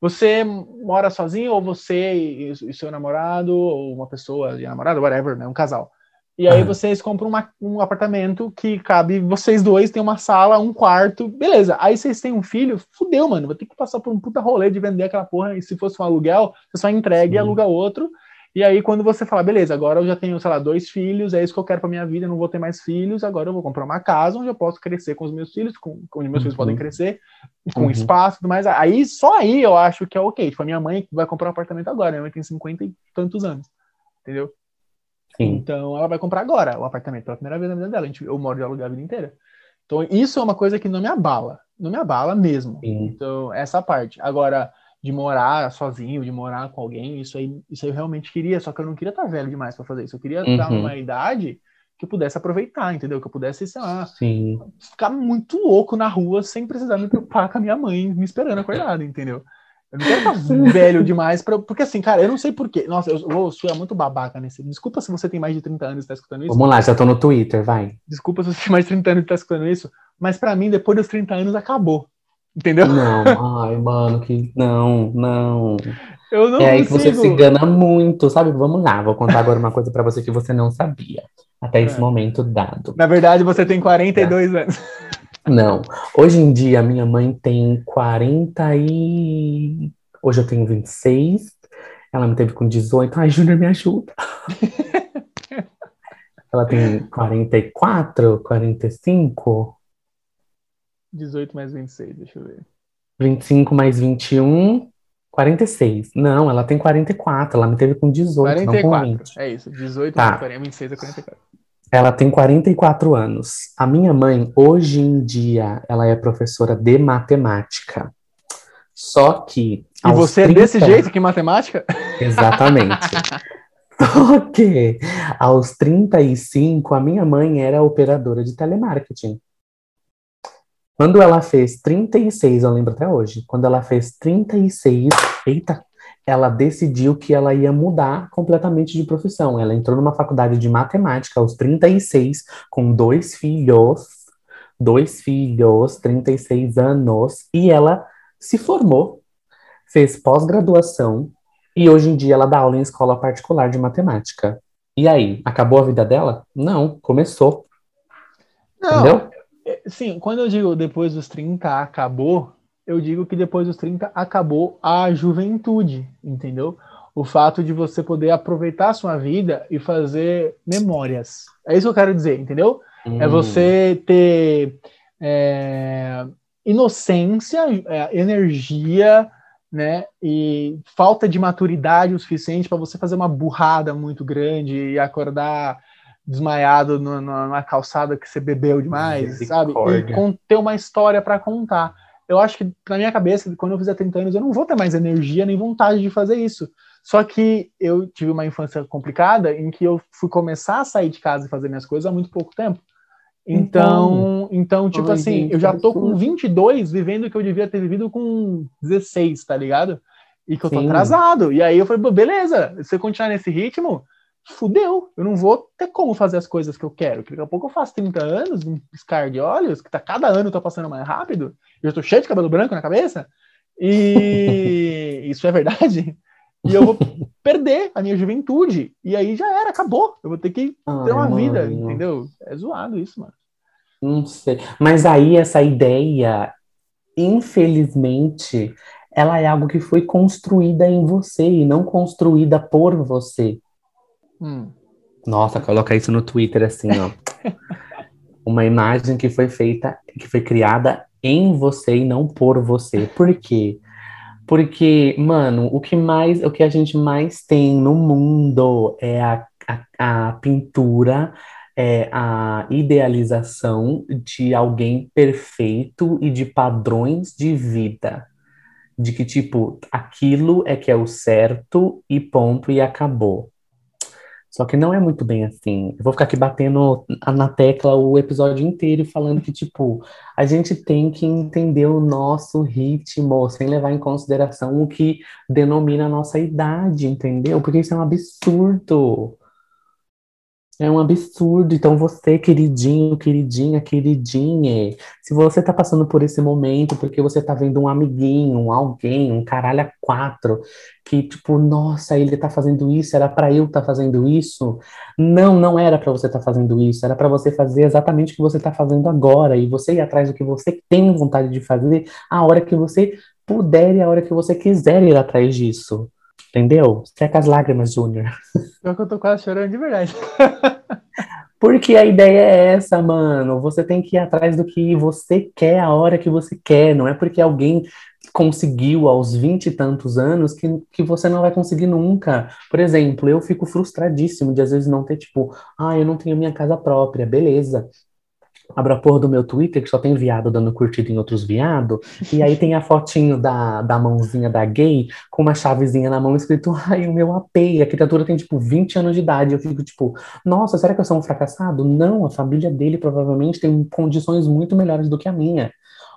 você mora sozinho ou você e, e seu namorado ou uma pessoa de namorado, whatever, né, um casal. E aí vocês compram uma- um apartamento que cabe vocês dois, tem uma sala, um quarto, beleza. Aí vocês têm um filho, fudeu, mano, vai ter que passar por um puta rolê de vender aquela porra, e se fosse um aluguel, você só entrega e Sim. aluga outro. E aí quando você fala, beleza, agora eu já tenho, sei lá, dois filhos, é isso que eu quero pra minha vida, não vou ter mais filhos, agora eu vou comprar uma casa onde eu posso crescer com os meus filhos, com, os meus filhos Uhum. podem crescer, com Uhum. espaço e tudo mais. Aí, só aí eu acho que é ok. Tipo, a minha mãe vai comprar um apartamento agora, minha mãe tem 50 e tantos anos, entendeu? Sim. Então ela vai comprar agora o apartamento pela primeira vez na vida dela. A gente, eu moro de alugar a vida inteira. Então isso é uma coisa que não me abala. Não me abala mesmo. Sim. Então, essa parte. Agora, de morar sozinho, de morar com alguém, isso aí, isso aí eu realmente queria, só que eu não queria estar velho demais para fazer isso. Eu queria estar Uhum. numa idade que eu pudesse aproveitar, entendeu? Que eu pudesse, sei lá, Sim. ficar muito louco na rua sem precisar me preocupar com a minha mãe me esperando acordado, entendeu? Eu não quero estar velho demais pra. Porque assim, cara, eu não sei porquê. Nossa, eu vou suar muito babaca nesse. Desculpa se você tem mais de 30 anos e tá escutando isso. Vamos lá, já tô no Twitter, vai. Desculpa se você tem mais de 30 anos e tá escutando isso. Mas pra mim, depois dos 30 anos, acabou. Entendeu? Não, ai, mano, que. Não, não. Eu não É aí que você se engana muito, sabe? Vamos lá, vou contar agora uma coisa pra você que você não sabia. Até esse É. momento dado. Na verdade, você tem 42 anos. Não. Hoje em dia, minha mãe tem 40 e. Hoje eu tenho 26. Ela me teve com 18. Ai, Júnior, me ajuda. Ela tem 44, 45. 18 mais 26, deixa eu ver. 25 mais 21, 46. Não, ela tem 44. Ela me teve com 18, não com 44. 20. É isso. 18 Tá. mais 40, 26 é 44. Ela tem 44 anos. A minha mãe, hoje em dia, ela é professora de matemática. Só que. E você é 30 desse jeito que em matemática? Exatamente. Só que aos 35, a minha mãe era operadora de telemarketing. Quando ela fez 36, eu lembro até hoje, quando ela fez 36, eita, ela decidiu que ela ia mudar completamente de profissão. Ela entrou numa faculdade de matemática aos 36, com dois filhos, dois filhos, 36 anos, e ela se formou, fez pós-graduação, e hoje em dia ela dá aula em escola particular de matemática. E aí, acabou a vida dela? Não, começou. Não, Entendeu? É, sim, quando eu digo depois dos 30 acabou, eu digo que depois dos 30 acabou a juventude, entendeu? O fato de você poder aproveitar a sua vida e fazer memórias. É isso que eu quero dizer, entendeu? É hum. É você ter é, inocência, é, energia, né? E falta de maturidade o suficiente para você fazer uma burrada muito grande e acordar desmaiado no, no, numa calçada que você bebeu demais, sabe? E ter uma história para contar. Eu acho que, na minha cabeça, quando eu fizer 30 anos, eu não vou ter mais energia nem vontade de fazer isso. Só que eu tive uma infância complicada em que eu fui começar a sair de casa e fazer minhas coisas há muito pouco tempo. Então, então, então tipo Ai, assim, gente, eu já tô com 22 vivendo o que eu devia ter vivido com 16, tá ligado? E que eu tô Sim. atrasado. E aí eu falei, beleza, se eu continuar nesse ritmo, fudeu, eu não vou ter como fazer as coisas que eu quero. Daqui a pouco eu faço 30 anos, um piscar de olhos, que tá cada ano tá passando mais rápido, eu tô cheio de cabelo branco na cabeça, e isso é verdade. E eu vou perder a minha juventude. E aí já era, acabou. Eu vou ter que Ai, ter uma mano. vida, entendeu? É zoado isso, mano. Não sei. Mas aí essa ideia, infelizmente, ela é algo que foi construída em você e não construída por você. Hum. Nossa, coloca isso no Twitter assim, ó. Uma imagem que foi feita, que foi criada em você e não por você. Por quê? Porque, mano, o que mais, o que a gente mais tem no mundo é a, a, a pintura, é a idealização de alguém perfeito e de padrões de vida. De que, tipo, aquilo é que é o certo e ponto e acabou. Só que não é muito bem assim. Eu vou ficar aqui batendo na tecla o episódio inteiro falando que, tipo, a gente tem que entender o nosso ritmo, sem levar em consideração o que denomina a nossa idade, entendeu? Porque isso é um absurdo. É um absurdo. Então, você, queridinho, queridinha, queridinha, se você tá passando por esse momento porque você tá vendo um amiguinho, um alguém, um caralho a quatro, que tipo, nossa, ele tá fazendo isso, era para eu estar tá fazendo isso. Não, não era para você estar tá fazendo isso, era para você fazer exatamente o que você tá fazendo agora e você ir atrás do que você tem vontade de fazer a hora que você puder e a hora que você quiser ir atrás disso. Entendeu? Seca as lágrimas, Júnior. Pior que eu tô quase chorando de verdade. Porque a ideia é essa, mano. Você tem que ir atrás do que você quer a hora que você quer. Não é porque alguém conseguiu aos vinte e tantos anos que, que você não vai conseguir nunca. Por exemplo, eu fico frustradíssimo de às vezes não ter, tipo, ah, eu não tenho minha casa própria, beleza abro a porra do meu Twitter, que só tem viado dando curtida em outros viado, e aí tem a fotinho da, da mãozinha da gay com uma chavezinha na mão escrito, ai, o meu AP, a criatura tem, tipo, 20 anos de idade, eu fico, tipo, nossa, será que eu sou um fracassado? Não, a família dele provavelmente tem condições muito melhores do que a minha.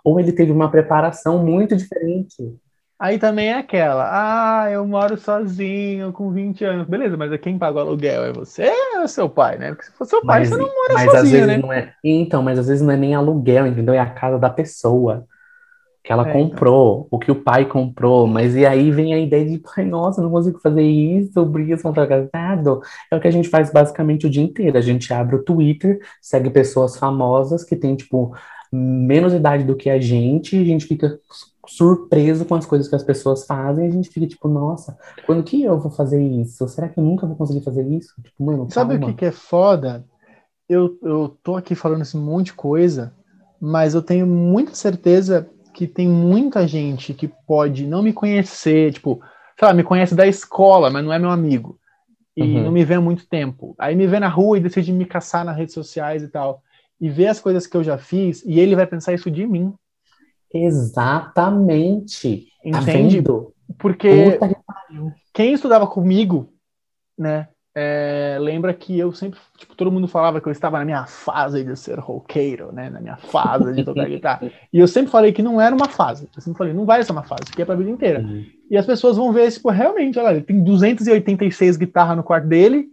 Ou ele teve uma preparação muito diferente. Aí também é aquela, ah, eu moro sozinho com 20 anos. Beleza, mas quem paga o aluguel é você ou é seu pai, né? Porque se for seu pai, mas, você não mora mas sozinho, às vezes né? Não é... Então, mas às vezes não é nem aluguel, entendeu? É a casa da pessoa que ela é, então. comprou, então. o que o pai comprou. Mas e aí vem a ideia de, pai, nossa, não consigo fazer isso, briga são fracassado. É o que a gente faz basicamente o dia inteiro. A gente abre o Twitter, segue pessoas famosas que têm, tipo, menos idade do que a gente, e a gente fica surpreso com as coisas que as pessoas fazem, a gente fica tipo, nossa, quando que eu vou fazer isso? Será que eu nunca vou conseguir fazer isso? Tipo, mano, Sabe o que, que é foda? Eu, eu tô aqui falando esse monte de coisa, mas eu tenho muita certeza que tem muita gente que pode não me conhecer, tipo, sei lá, me conhece da escola, mas não é meu amigo. E uhum. não me vê há muito tempo. Aí me vê na rua e decide me caçar nas redes sociais e tal. E vê as coisas que eu já fiz, e ele vai pensar isso de mim. Exatamente. Entende? Tá Porque quem estudava comigo, né, é, lembra que eu sempre, tipo, todo mundo falava que eu estava na minha fase de ser roqueiro, né? Na minha fase de tocar guitarra. E eu sempre falei que não era uma fase. Eu sempre falei, não vai ser uma fase, que é pra vida inteira. Uhum. E as pessoas vão ver, tipo, realmente, olha, ele tem 286 guitarras no quarto dele,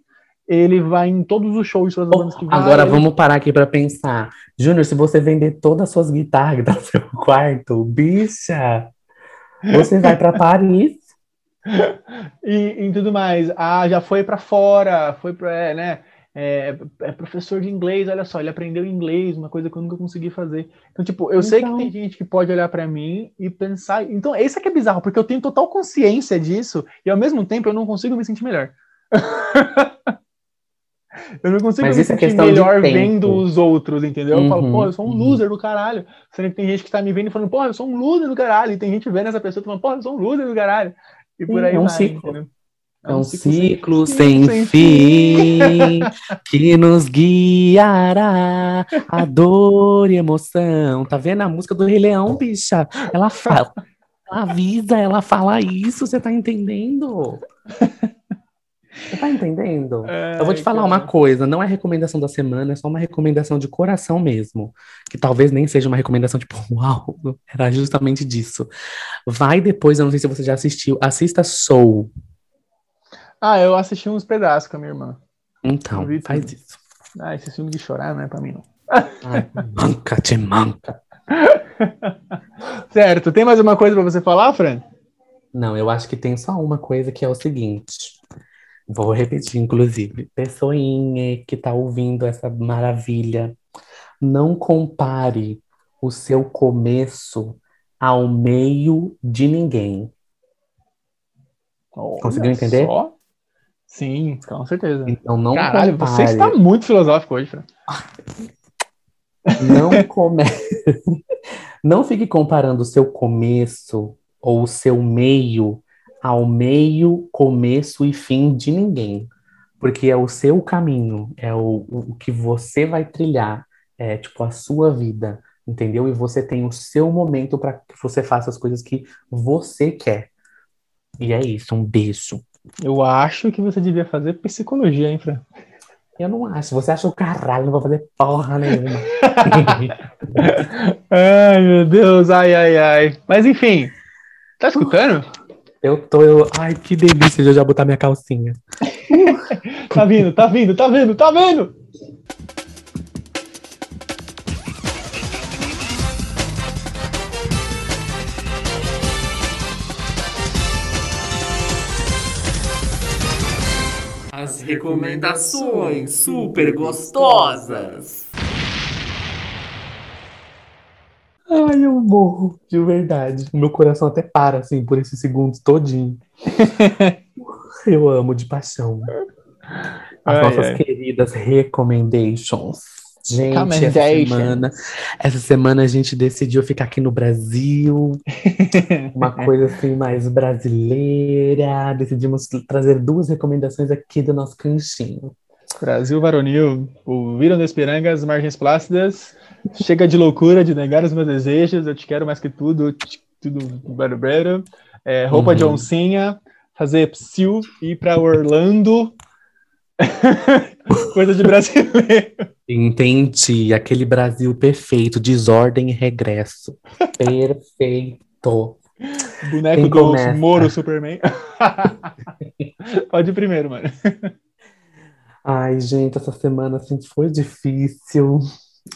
ele vai em todos os shows das bandas que vai. Agora ele- vamos parar aqui pra pensar. Júnior, se você vender todas as suas guitarras do seu quarto, bicha, você vai pra Paris. e, e tudo mais. Ah, já foi pra fora, foi pra, é, né? É, é professor de inglês, olha só, ele aprendeu inglês, uma coisa que eu nunca consegui fazer. Então, tipo, eu sei que Então. tem gente que pode olhar pra mim e pensar. Então, isso é que é bizarro, porque eu tenho total consciência disso e ao mesmo tempo eu não consigo me sentir melhor. eu não consigo Mas me é sentir de melhor vendo os outros, entendeu? Eu falo, Uhum, pô, eu sou um uhum. loser do caralho. Sendo que tem gente que tá me vendo e falando, pô, eu sou um loser do caralho. E tem gente vendo essa pessoa falando, pô, eu sou um loser do caralho. E por Sim, aí é um vai, ciclo. entendeu? É um ciclo ciclo sem- sem fim que nos guiará a dor e emoção. Tá vendo a música do Rei Leão, bicha? Ela fala, ela avisa, ela fala isso, você tá entendendo? Você tá entendendo? Eu vou te falar cara. uma coisa, não é recomendação da semana, é só uma recomendação de coração mesmo. Que talvez nem seja uma recomendação tipo, uau, era justamente disso. Vai depois, eu não sei se você já assistiu, assista Soul. Ah, eu assisti uns pedaços com a minha irmã. Então, faz tudo. isso. Ah, esse filme de chorar não é pra mim, não. Ai, manca, te manca. Certo, tem mais uma coisa pra você falar, Fran? Não, eu acho que tem só uma coisa que é o seguinte. Vou repetir, inclusive. Pessoinha que tá ouvindo essa maravilha, não compare o seu começo ao meio de ninguém. Conseguiu Olha entender? só. Sim, com certeza. Então não Caralho, compare. você está muito filosófico hoje, Fran. Não come... não fique comparando o seu começo ou o seu meio ao meio, começo e fim de ninguém. Porque é o seu caminho, é o, o que você vai trilhar, é tipo a sua vida, entendeu? E você tem o seu momento para que você faça as coisas que você quer. E é isso, um beijo. Eu acho que você devia fazer psicologia, hein, Fran? Eu não acho, você acha o caralho, não vou fazer porra nenhuma. ai, meu Deus, ai, ai, ai. Mas enfim, tá escutando? Eu tô, eu, ai, que delícia de eu já botar minha calcinha. Tá vindo, tá vindo, tá vindo, tá vindo! As recomendações super gostosas. Ai, eu morro, de verdade. O meu coração até para, assim, por esses segundos todinho. eu amo de paixão. As Ai, nossas ai. queridas recommendations. Gente, essa semana, essa semana a gente decidiu ficar aqui no Brasil, uma coisa assim mais brasileira. Decidimos trazer duas recomendações aqui do nosso canchinho. Brasil varonil, ouviram das pirangas, margens plácidas, chega de loucura, de negar os meus desejos, eu te quero mais que tudo, tudo bero, é, roupa de Uhum. oncinha, fazer psil, ir pra Orlando, coisa de brasileiro. Entendi, aquele Brasil perfeito, desordem e regresso. Perfeito. Boneco Quem do começa? Moro Superman. Pode ir primeiro, mano. Ai, gente, essa semana assim foi difícil.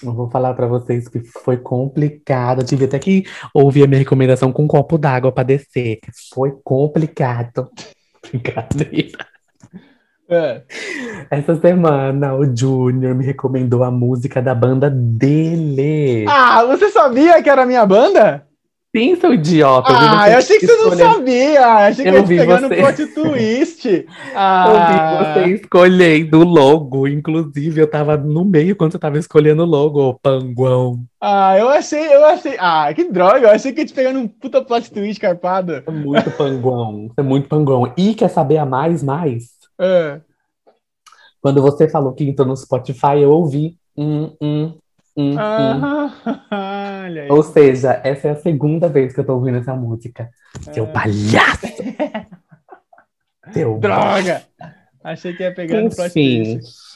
Eu vou falar pra vocês que foi complicado. Eu tive até que ouvir a minha recomendação com um copo d'água pra descer. Foi complicado. Brincadeira. É. Essa semana o Júnior me recomendou a música da banda dele. Ah, você sabia que era a minha banda? Sim, seu idiota. Ah, eu achei que você não escolhendo- sabia. Achei que Eu ia te pegar no plot twist. Eu Ah, vi você escolhendo o logo. Inclusive, eu tava no meio quando você tava escolhendo o logo, ô panguão. ah, eu achei, eu achei. Ah, que droga, eu achei que ia te pegar num puta plot twist carpada. É muito panguão. Você é muito panguão. E quer saber a mais, mais? É. Quando você falou que entrou no Spotify, eu ouvi. Hum, hum, hum, hum. Ah, olha aí. Ou seja, essa é a segunda vez que eu tô ouvindo essa música. Seu É. palhaço! Seu Droga! Achei que ia pegar no Enfim. twist.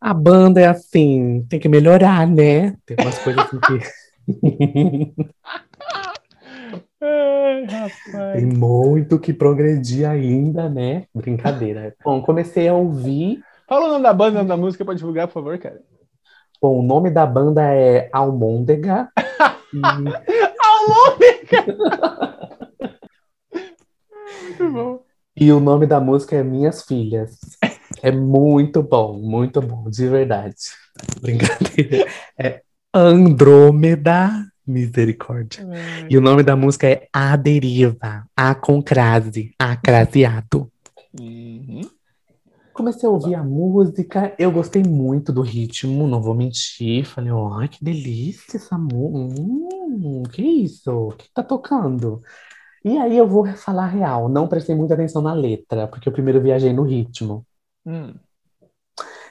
A banda é assim, tem que melhorar, né? Tem umas coisas assim que. Ai, rapaz. Tem muito que progredir ainda, né? Brincadeira. Bom, comecei a ouvir. Fala o nome da banda, o nome da música pra divulgar, por favor, cara. Bom, o nome da banda é Almôndega. e Muito bom. E o nome da música é Minhas Filhas. É muito bom, muito bom, de verdade. Brincadeira. É Andrômeda Misericórdia. E o nome da música é A Deriva, A com crase, A craseado. Uhum. Comecei a ouvir a música, eu gostei muito do ritmo, não vou mentir. Falei, ai, que delícia essa música. Hum, que isso? O que tá tocando? E aí eu vou falar a real, não prestei muita atenção na letra, porque eu primeiro viajei no ritmo. Hum.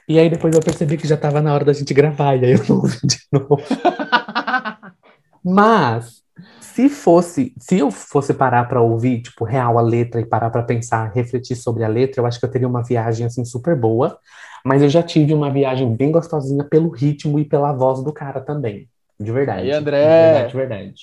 E aí depois eu percebi que já tava na hora da gente gravar, e aí eu não ouvi de novo. Mas, se fosse, se eu fosse parar pra ouvir, tipo, real a letra e parar pra pensar, refletir sobre a letra, eu acho que eu teria uma viagem, assim, super boa. Mas eu já tive uma viagem bem gostosinha pelo ritmo e pela voz do cara também. De verdade. Aí, André. De verdade, de verdade.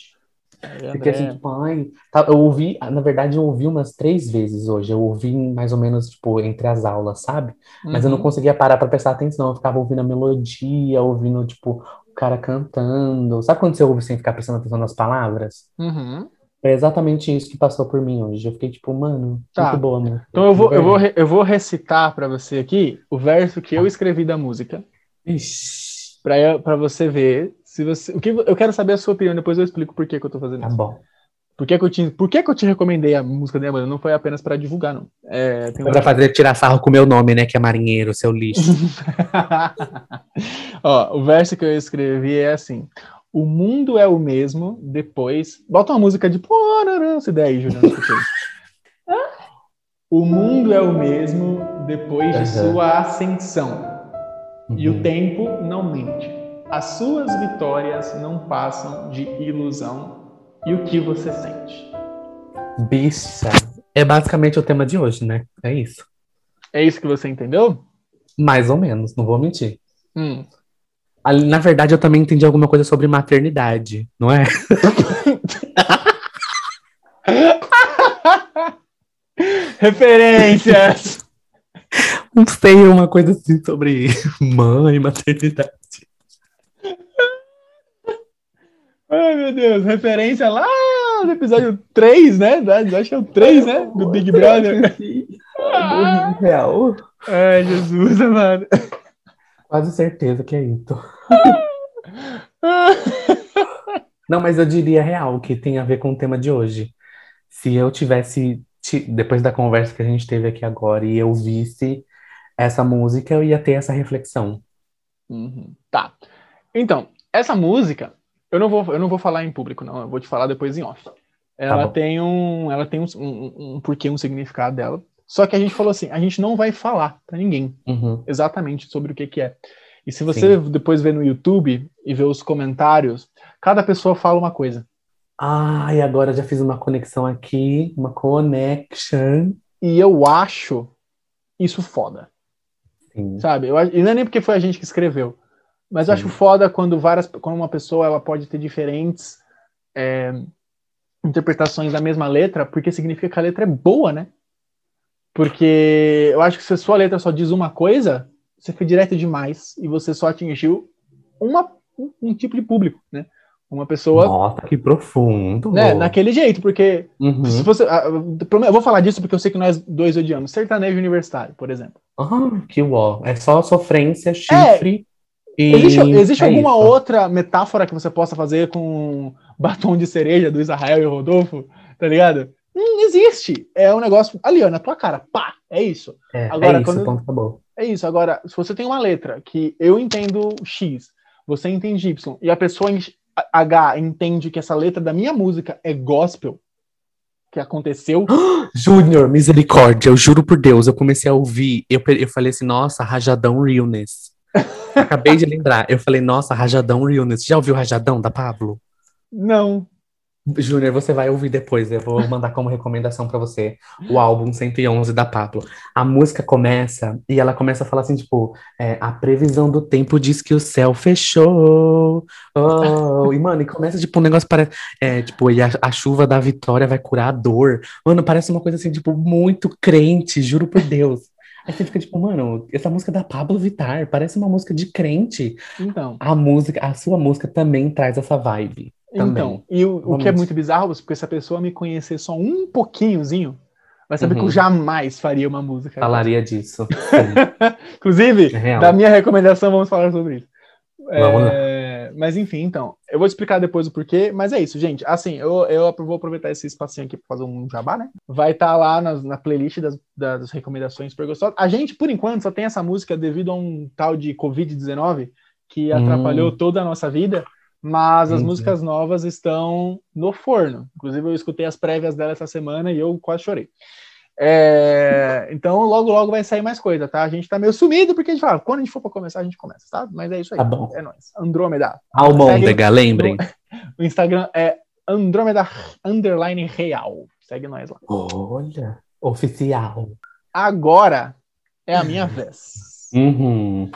Aí, Porque assim, tipo, ai, tá, eu ouvi, na verdade, eu ouvi umas três vezes hoje. Eu ouvi mais ou menos, tipo, entre as aulas, sabe? Mas eu não Uhum. conseguia parar pra prestar atenção. Eu ficava ouvindo a melodia, ouvindo, tipo, o cara cantando. Sabe quando você ouve sem ficar prestando atenção nas palavras? Uhum. É exatamente isso que passou por mim hoje. Eu fiquei tipo, mano, Tá. muito boa, mano. Então eu vou, eu, vou, eu vou recitar pra você aqui o verso que eu escrevi da música, pra você ver se você. O que eu quero saber a sua opinião, depois eu explico por que, que eu tô fazendo tá isso. bom. Por que, que eu te, por que, que eu te recomendei a música da minha banda? Não foi apenas pra divulgar, não. É, Foi pra fazer tirar sarro com o meu nome, né? Que é marinheiro, seu lixo. Ó, o verso que eu escrevi é assim: O mundo é o mesmo depois. Bota uma música de. Se der aí, aí. O mundo é o mesmo depois de sua ascensão. E o Uhum. tempo não mente. As suas vitórias não passam de ilusão. E o que você sente? Bicha. É basicamente o tema de hoje, né? É isso. É isso que você entendeu? Mais ou menos, não vou mentir. Hum. Na verdade, eu também entendi alguma coisa sobre maternidade, não é? Referências! Não sei, uma coisa assim sobre mãe, maternidade. Ai, meu Deus, referência lá no episódio 3, né? Acho que é o 3, né? Do Big Brother. Ah. Real. Ai, Jesus, amado. Quase certeza que é isso. Não, mas eu diria real, que tem a ver com o tema de hoje. Se eu tivesse, ti- depois da conversa que a gente teve aqui agora, e eu visse essa música, eu ia ter essa reflexão. Uhum. Tá. Então, essa música, eu não vou, eu não vou falar em público, não. Eu vou te falar depois em off. Ela bom. tem um, ela tem um, um, um porquê, um significado dela. Só que a gente falou assim, a gente não vai falar pra ninguém Uhum. exatamente sobre o que que é. E se você depois ver no YouTube e ver os comentários, cada pessoa fala uma coisa. Ah, e agora já fiz uma conexão aqui, uma connection. E eu acho isso foda, Sim. sabe? Eu, e não é nem porque foi a gente que escreveu, mas eu Sim. acho foda quando várias, quando uma pessoa ela pode ter diferentes é, interpretações da mesma letra, porque significa que a letra é boa, né? Porque eu acho que se a sua letra só diz uma coisa, você foi direto demais e você só atingiu uma, um tipo de público, né? Uma pessoa, Nossa, que profundo. né, naquele jeito, porque Uhum. se você, ah, eu vou falar disso porque eu sei que nós dois odiamos sertanejo universitário, por exemplo. Ah, que uó. É só sofrência, chifre e. Existe, existe é alguma isso. outra metáfora que você possa fazer com batom de cereja do Israel e o Rodolfo? Tá ligado? Não existe. É um negócio ali, ó, na tua cara. Pá! É isso. É, Agora, é isso, quando- ponto, acabou. É isso. Agora, se você tem uma letra que eu entendo X, você entende Y, e a pessoa em H entende que essa letra da minha música é gospel, que aconteceu. Júnior, misericórdia, eu juro por Deus, eu comecei a ouvir, eu, eu falei assim, nossa, Rajadão Realness. Acabei de lembrar, eu falei, nossa, Rajadão Realness. Já ouviu Rajadão da Pablo? Não. Júnior, você vai ouvir depois, eu vou mandar como recomendação para você o álbum 111 da Pablo. A música começa e ela começa a falar assim, tipo, é, a previsão do tempo diz que o céu fechou. Oh. E, mano, e começa, tipo, um negócio parece, é, tipo, e a, a, chuva da vitória vai curar a dor. Mano, parece uma coisa assim, tipo, muito crente, juro por Deus. Aí você fica tipo, mano, essa música é da Pablo Vittar parece uma música de crente. Então. A música, a sua música também traz essa vibe. Também. Então, e o, o que é muito bizarro, porque se a pessoa me conhecer só um pouquinho, vai saber uhum. que eu uhum. jamais faria uma música. Falaria disso. Inclusive, é da minha recomendação, vamos falar sobre isso. É, mas enfim, então, eu vou explicar depois o porquê, mas é isso, gente. Assim, eu, eu vou aproveitar esse espacinho aqui para fazer um jabá, né? Vai estar tá lá nas, na playlist das, das recomendações super gostosas. A gente, por enquanto, só tem essa música devido a um tal de Covid-19 que atrapalhou hum. toda a nossa vida. Mas as músicas novas estão no forno. Inclusive, eu escutei as prévias dela essa semana e eu quase chorei. É, então, logo, logo vai sair mais coisa, tá? A gente tá meio sumido porque a gente fala, quando a gente for pra começar, a gente começa, tá? Mas é isso aí. Tá bom. É nóis. Andrômeda. Almôndega, lembrem. O Instagram é Andrômeda Underline Real. Segue nós lá. Olha, oficial. Agora é a minha vez. Uhum.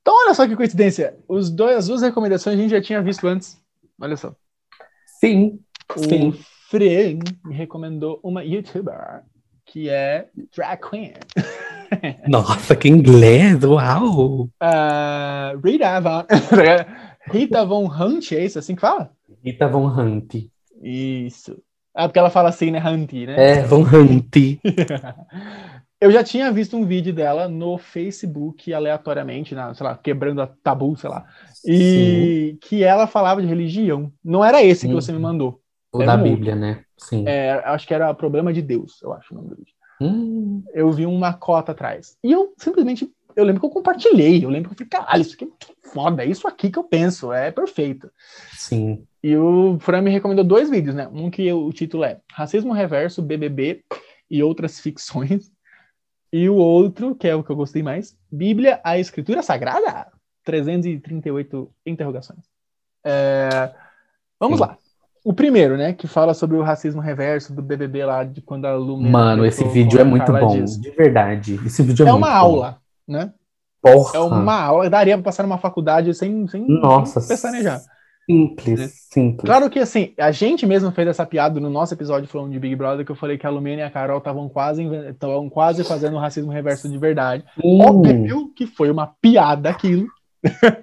Então, olha só que coincidência. Os dois, as duas recomendações a gente já tinha visto antes. Olha só. Sim. O sim. Fren me recomendou uma youtuber que é drag queen. Nossa, que inglês! Uau! Uh, Rita Von... Rita Von Hunt, é isso assim que fala? Rita Von Hunt. Isso. Ah, porque ela fala assim, né? Hunt, né? É, Von Hunt. Eu já tinha visto um vídeo dela no Facebook aleatoriamente, na, sei lá, quebrando a tabu, sei lá. E Sim. que ela falava de religião. Não era esse que você me uhum. mandou. O da Bíblia, né? Sim. É, acho que era Problema de Deus, eu acho o nome do vídeo. Hum. Eu vi uma cota atrás. E eu simplesmente, eu lembro que eu compartilhei. Eu lembro que eu falei, caralho, isso aqui é muito foda. É isso aqui que eu penso. É perfeito. Sim. E o Fran me recomendou dois vídeos, né? Um que o título é Racismo Reverso, BBB e outras ficções. E o outro, que é o que eu gostei mais, Bíblia, a Escritura Sagrada? 338 interrogações. É... Vamos Sim. lá. O primeiro, né, que fala sobre o racismo reverso do BBB lá, de quando a Lumena... Mano, esse vídeo é muito bom, disso. de verdade. Esse vídeo é, é muito uma bom. aula, né? Porra. É uma aula, daria pra passar numa faculdade sem, sem, Nossa, sem pestanejar. Simples, né? simples. Claro que, assim, a gente mesmo fez essa piada no nosso episódio falando de Big Brother, que eu falei que a Lumena e a Carol estavam quase, estavam quase fazendo o racismo reverso de verdade. Hum. Óbvio que foi uma piada aquilo.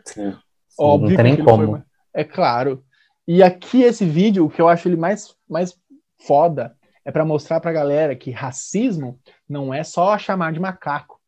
Sim. Sim, Óbvio não tem nem como. Uma... É claro. E aqui esse vídeo, o que eu acho ele mais, mais foda, é para mostrar pra galera que racismo não é só chamar de macaco.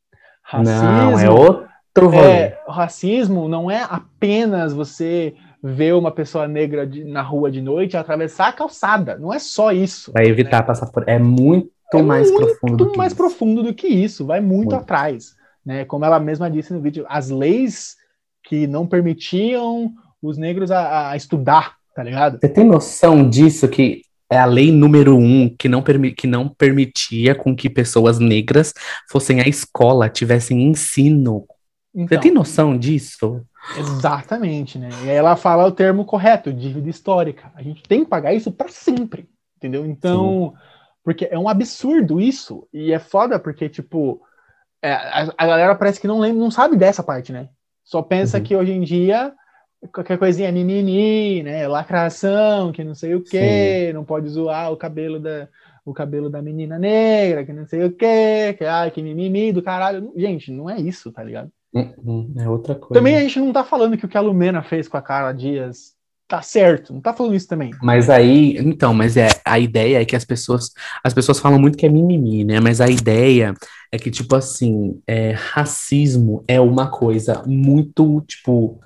Racismo não, é outro rolê. É, racismo não é apenas você ver uma pessoa negra de, na rua de noite atravessar a calçada. Não é só isso. Vai evitar né? passar por. É muito é mais muito profundo. Muito mais isso. profundo do que isso. Vai muito, muito, atrás. Né? Como ela mesma disse no vídeo, as leis que não permitiam os negros a, a estudar tá ligado? Você tem noção disso que é a lei número um que não, que não permitia com que pessoas negras fossem à escola, tivessem ensino. Então, Você tem noção disso? Exatamente, né? E aí ela fala o termo correto, dívida histórica. A gente tem que pagar isso para sempre, entendeu? Então, Sim. porque é um absurdo isso. E é foda porque, tipo, é, a, a, galera parece que não lembra, não sabe dessa parte, né? Só pensa uhum. que hoje em dia qualquer coisinha mimimi, né? Lacração, que não sei o quê, Sim. não pode zoar o cabelo da o cabelo da menina negra, que não sei o quê, que ai, que mimimi do caralho. Gente, não é isso, tá ligado? Hum, hum, é outra coisa. Também a gente não tá falando que o que a Lumena fez com a Carla Dias tá certo, não tá falando isso também. Mas aí, então, mas é a ideia é que as pessoas as pessoas falam muito que é mimimi, né? Mas a ideia é que tipo assim, é, racismo é uma coisa muito tipo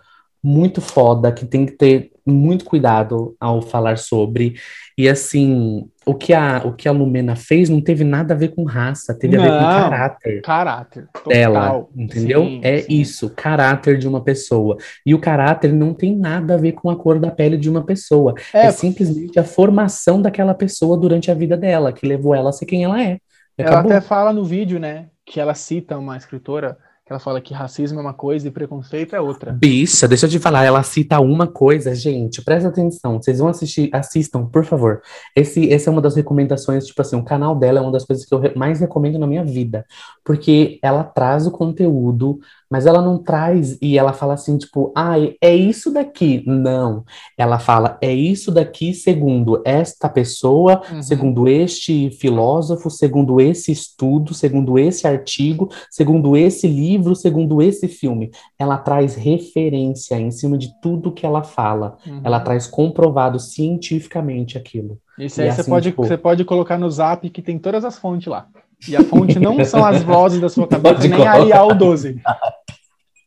muito foda, que tem que ter muito cuidado ao falar sobre. E assim, o que a, o que a Lumena fez não teve nada a ver com raça, teve não, a ver com caráter. Caráter. Total. Dela, entendeu? Sim, é sim. isso, caráter de uma pessoa. E o caráter não tem nada a ver com a cor da pele de uma pessoa. É, é simplesmente a formação daquela pessoa durante a vida dela, que levou ela a ser quem ela é. Ela até fala no vídeo, né, que ela cita uma escritora que ela fala que racismo é uma coisa e preconceito é outra. Bicha, deixa eu te falar, ela cita uma coisa, gente, presta atenção, vocês vão assistir, assistam, por favor. Esse, essa é uma das recomendações, tipo assim, o canal dela é uma das coisas que eu mais recomendo na minha vida, porque ela traz o conteúdo, mas ela não traz e ela fala assim, tipo, ah, é isso daqui. Não, ela fala, é isso daqui segundo esta pessoa, Uhum. segundo este filósofo, segundo esse estudo, segundo esse artigo, segundo esse livro, segundo esse filme. Ela traz referência em cima de tudo que ela fala. Uhum. Ela traz comprovado cientificamente aquilo. Isso E aí você, assim, pode, tipo- você pode colocar no zap que tem todas as fontes lá. E a fonte não são as vozes da sua cabeça, nem. Arial 12.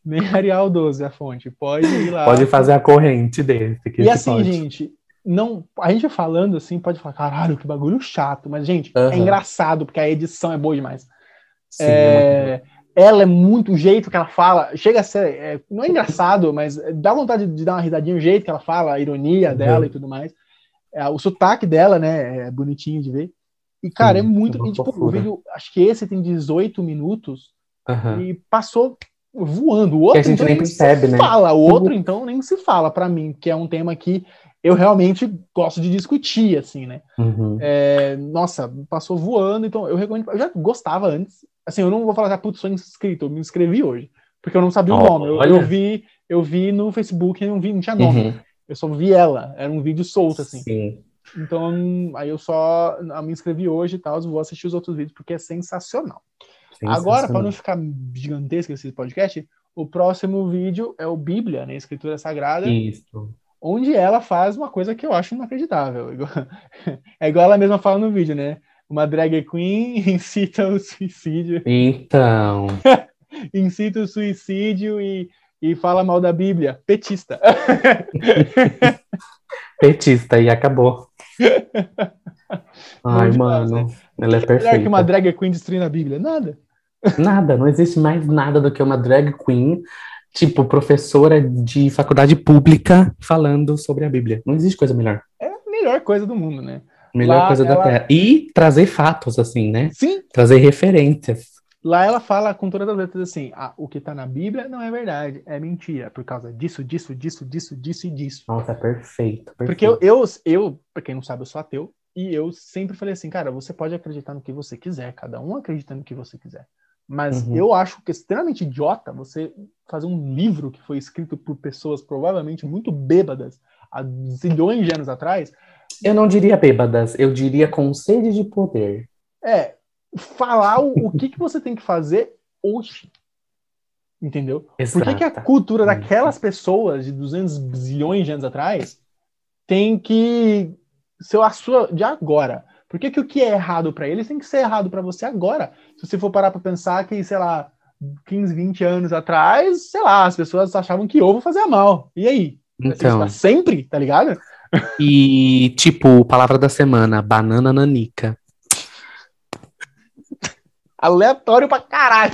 Nem Arial 12 a fonte. Pode ir lá. Pode fazer a corrente desse. que E assim, pode. gente, não, a gente falando assim pode falar, caralho, que bagulho chato. Mas, gente, é Aham. engraçado, porque a edição é boa demais. Sim, é É, ela é muito, o jeito que ela fala, chega a ser, é, não é engraçado, mas dá vontade de dar uma risadinha, o jeito que ela fala, a ironia Uhum. dela e tudo mais. É, o sotaque dela, né, é bonitinho de ver. E, cara, Sim, é muito. é uma e, tipo, o vídeo, acho que esse tem 18 minutos Aham. e passou voando. O Que outro, a gente então, nem percebe, né? fala. O outro, então, nem se fala pra mim, que é um tema que eu realmente gosto de discutir, assim, né? Uhum. É, nossa, passou voando, então eu recomendo. Eu já gostava antes. Assim, eu não vou falar, ah, putz, sou inscrito, eu me inscrevi hoje. Porque eu não sabia o nome. Eu, eu vi, eu vi no Facebook não, vi, não tinha nome. Uhum. Eu só vi ela. Era um vídeo solto, assim. Sim. Então, aí eu só me inscrevi hoje e tal, vou assistir os outros vídeos, porque é sensacional. Agora, para não ficar gigantesco esse podcast, o próximo vídeo é o Bíblia, né? Escritura Sagrada, Isso. onde ela faz uma coisa que eu acho inacreditável. É igual ela mesma fala no vídeo, né? Uma drag queen incita o suicídio, Então. incita o suicídio e, e fala mal da Bíblia. Petista. Petista e acabou. Ai, Bom mano. Ela é Melhor perfeita. que uma drag queen destruindo a Bíblia. Nada. Nada, não existe mais nada do que uma drag queen, tipo, professora de faculdade pública falando sobre a Bíblia. Não existe coisa melhor. É a melhor coisa do mundo, né? Melhor Lá coisa da ela- Terra. E trazer fatos, assim, né? Sim, Trazer referências. Lá ela fala com todas as letras assim: ah, o que tá na Bíblia não é verdade, é mentira, por causa disso, disso, disso, disso, disso e disso. Nossa, é perfeito. perfeito. Porque eu, eu, eu, pra quem não sabe, eu sou ateu, e eu sempre falei assim, cara, você pode acreditar no que você quiser, cada um acredita no que você quiser. Mas Uhum. eu acho que é extremamente idiota você fazer um livro que foi escrito por pessoas provavelmente muito bêbadas há zilhões de anos atrás, Eu não diria bêbadas, eu diria com sede de poder. é falar o, o que, que você tem que fazer hoje. Entendeu? Por que, que a cultura daquelas pessoas de 200 bilhões de anos atrás tem que ser a sua de agora? Por que, que o que é errado para eles tem que ser errado para você agora? Se você for parar para pensar que, sei lá, 15, 20 anos atrás, sei lá, as pessoas achavam que ovo fazia mal. E aí? Então, pra sempre, tá ligado? e tipo, palavra da semana, banana nanica. Aleatório pra caralho.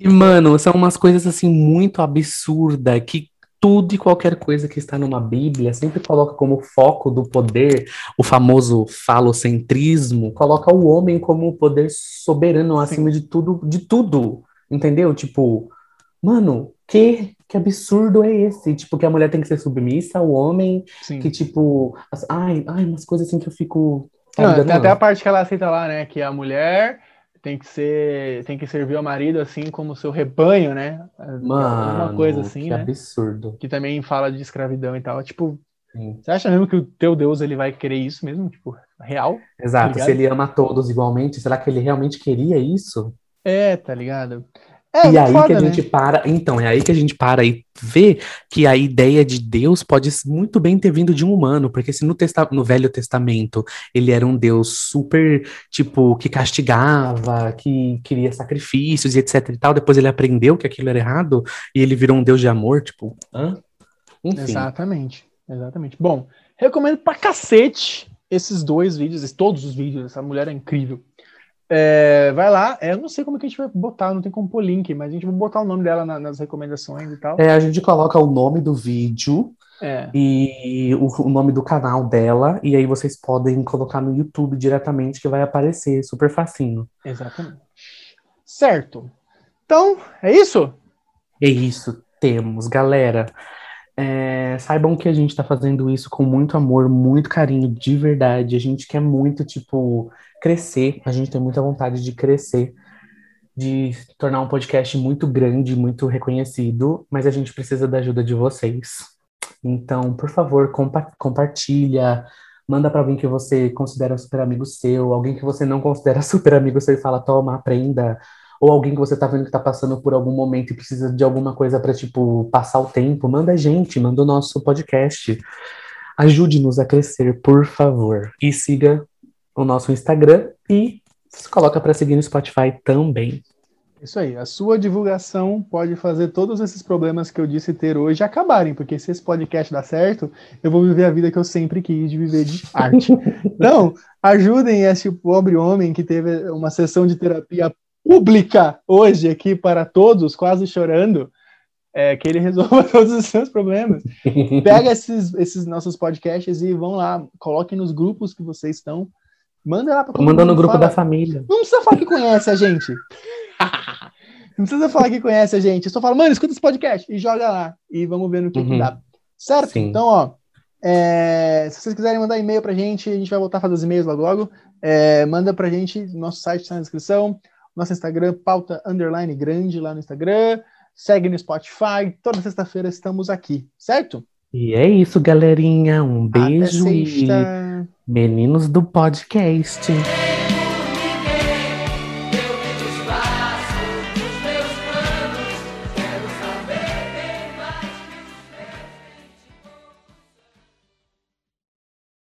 E, mano, são umas coisas assim muito absurdas que tudo e qualquer coisa que está numa Bíblia sempre coloca como foco do poder o famoso falocentrismo, coloca o homem como o poder soberano Sim. acima de tudo, de tudo, entendeu? Tipo, mano, que que absurdo é esse? Tipo, que a mulher tem que ser submissa ao homem, Sim. que tipo, as- ai, ai, umas coisas assim que eu fico. Não, tem até a parte que ela aceita lá, né? Que a mulher tem que ser, tem que servir ao marido assim como seu rebanho, né? Mano, Uma coisa assim, que né? absurdo. Que também fala de escravidão e tal. Tipo, Sim. você acha mesmo que o teu Deus ele vai querer isso mesmo? Tipo, real? Exato, ligado? se ele ama todos igualmente, será que ele realmente queria isso? É, tá ligado? É, e aí foda, que a né? gente para, então, é aí que a gente para e vê que a ideia de Deus pode muito bem ter vindo de um humano, porque se no, testa no Velho Testamento ele era um Deus super, tipo, que castigava, que queria sacrifícios e etc e tal, depois ele aprendeu que aquilo era errado e ele virou um Deus de amor, tipo, hã? Enfim, Exatamente, exatamente. Bom, recomendo pra cacete esses dois vídeos, todos os vídeos. Essa mulher é incrível. É, vai lá, é, eu não sei como é que a gente vai botar, não tem como pôr link, mas a gente vai botar o nome dela na- nas recomendações e tal. é, a gente coloca o nome do vídeo É, e o, o nome do canal dela, e aí vocês podem colocar no YouTube diretamente que vai aparecer, super facinho. exatamente. Certo. Então, é isso? É isso, temos, galera. É, saibam que a gente tá fazendo isso com muito amor, muito carinho, de verdade. A gente quer muito, tipo, crescer. A gente tem muita vontade de crescer, de tornar um podcast muito grande, muito reconhecido, mas a gente precisa da ajuda de vocês. Então, por favor, compa compartilha, manda para alguém que você considera super amigo seu, alguém que você não considera super amigo seu e fala, toma, aprenda, ou alguém que você tá vendo que tá passando por algum momento e precisa de alguma coisa para tipo passar o tempo, manda a gente, manda o nosso podcast. Ajude-nos a crescer, por favor. E siga o nosso Instagram e se coloca para seguir no Spotify também. Isso aí, a sua divulgação pode fazer todos esses problemas que eu disse ter hoje acabarem, porque se esse podcast dar certo, eu vou viver a vida que eu sempre quis de viver de arte. então, ajudem esse pobre homem que teve uma sessão de terapia pública hoje aqui para todos, quase chorando, é, que ele resolva todos os seus problemas. Pega esses, esses nossos podcasts e vão lá, coloquem nos grupos que vocês estão. Manda lá para Manda no grupo fala. da família. Não precisa falar que conhece a gente. Não precisa falar que conhece a gente. Só fala, mano, escuta esse podcast e joga lá. E vamos ver no que, uhum. que dá. Certo? Sim. Então, ó, é, se vocês quiserem mandar e-mail pra gente, a gente vai voltar a fazer os e-mails logo logo. É, manda pra gente, nosso site está na descrição. Nosso Instagram, pauta underline grande lá no Instagram. Segue no Spotify. Toda sexta-feira estamos aqui, certo? E é isso, galerinha. Um beijo e meninos do podcast.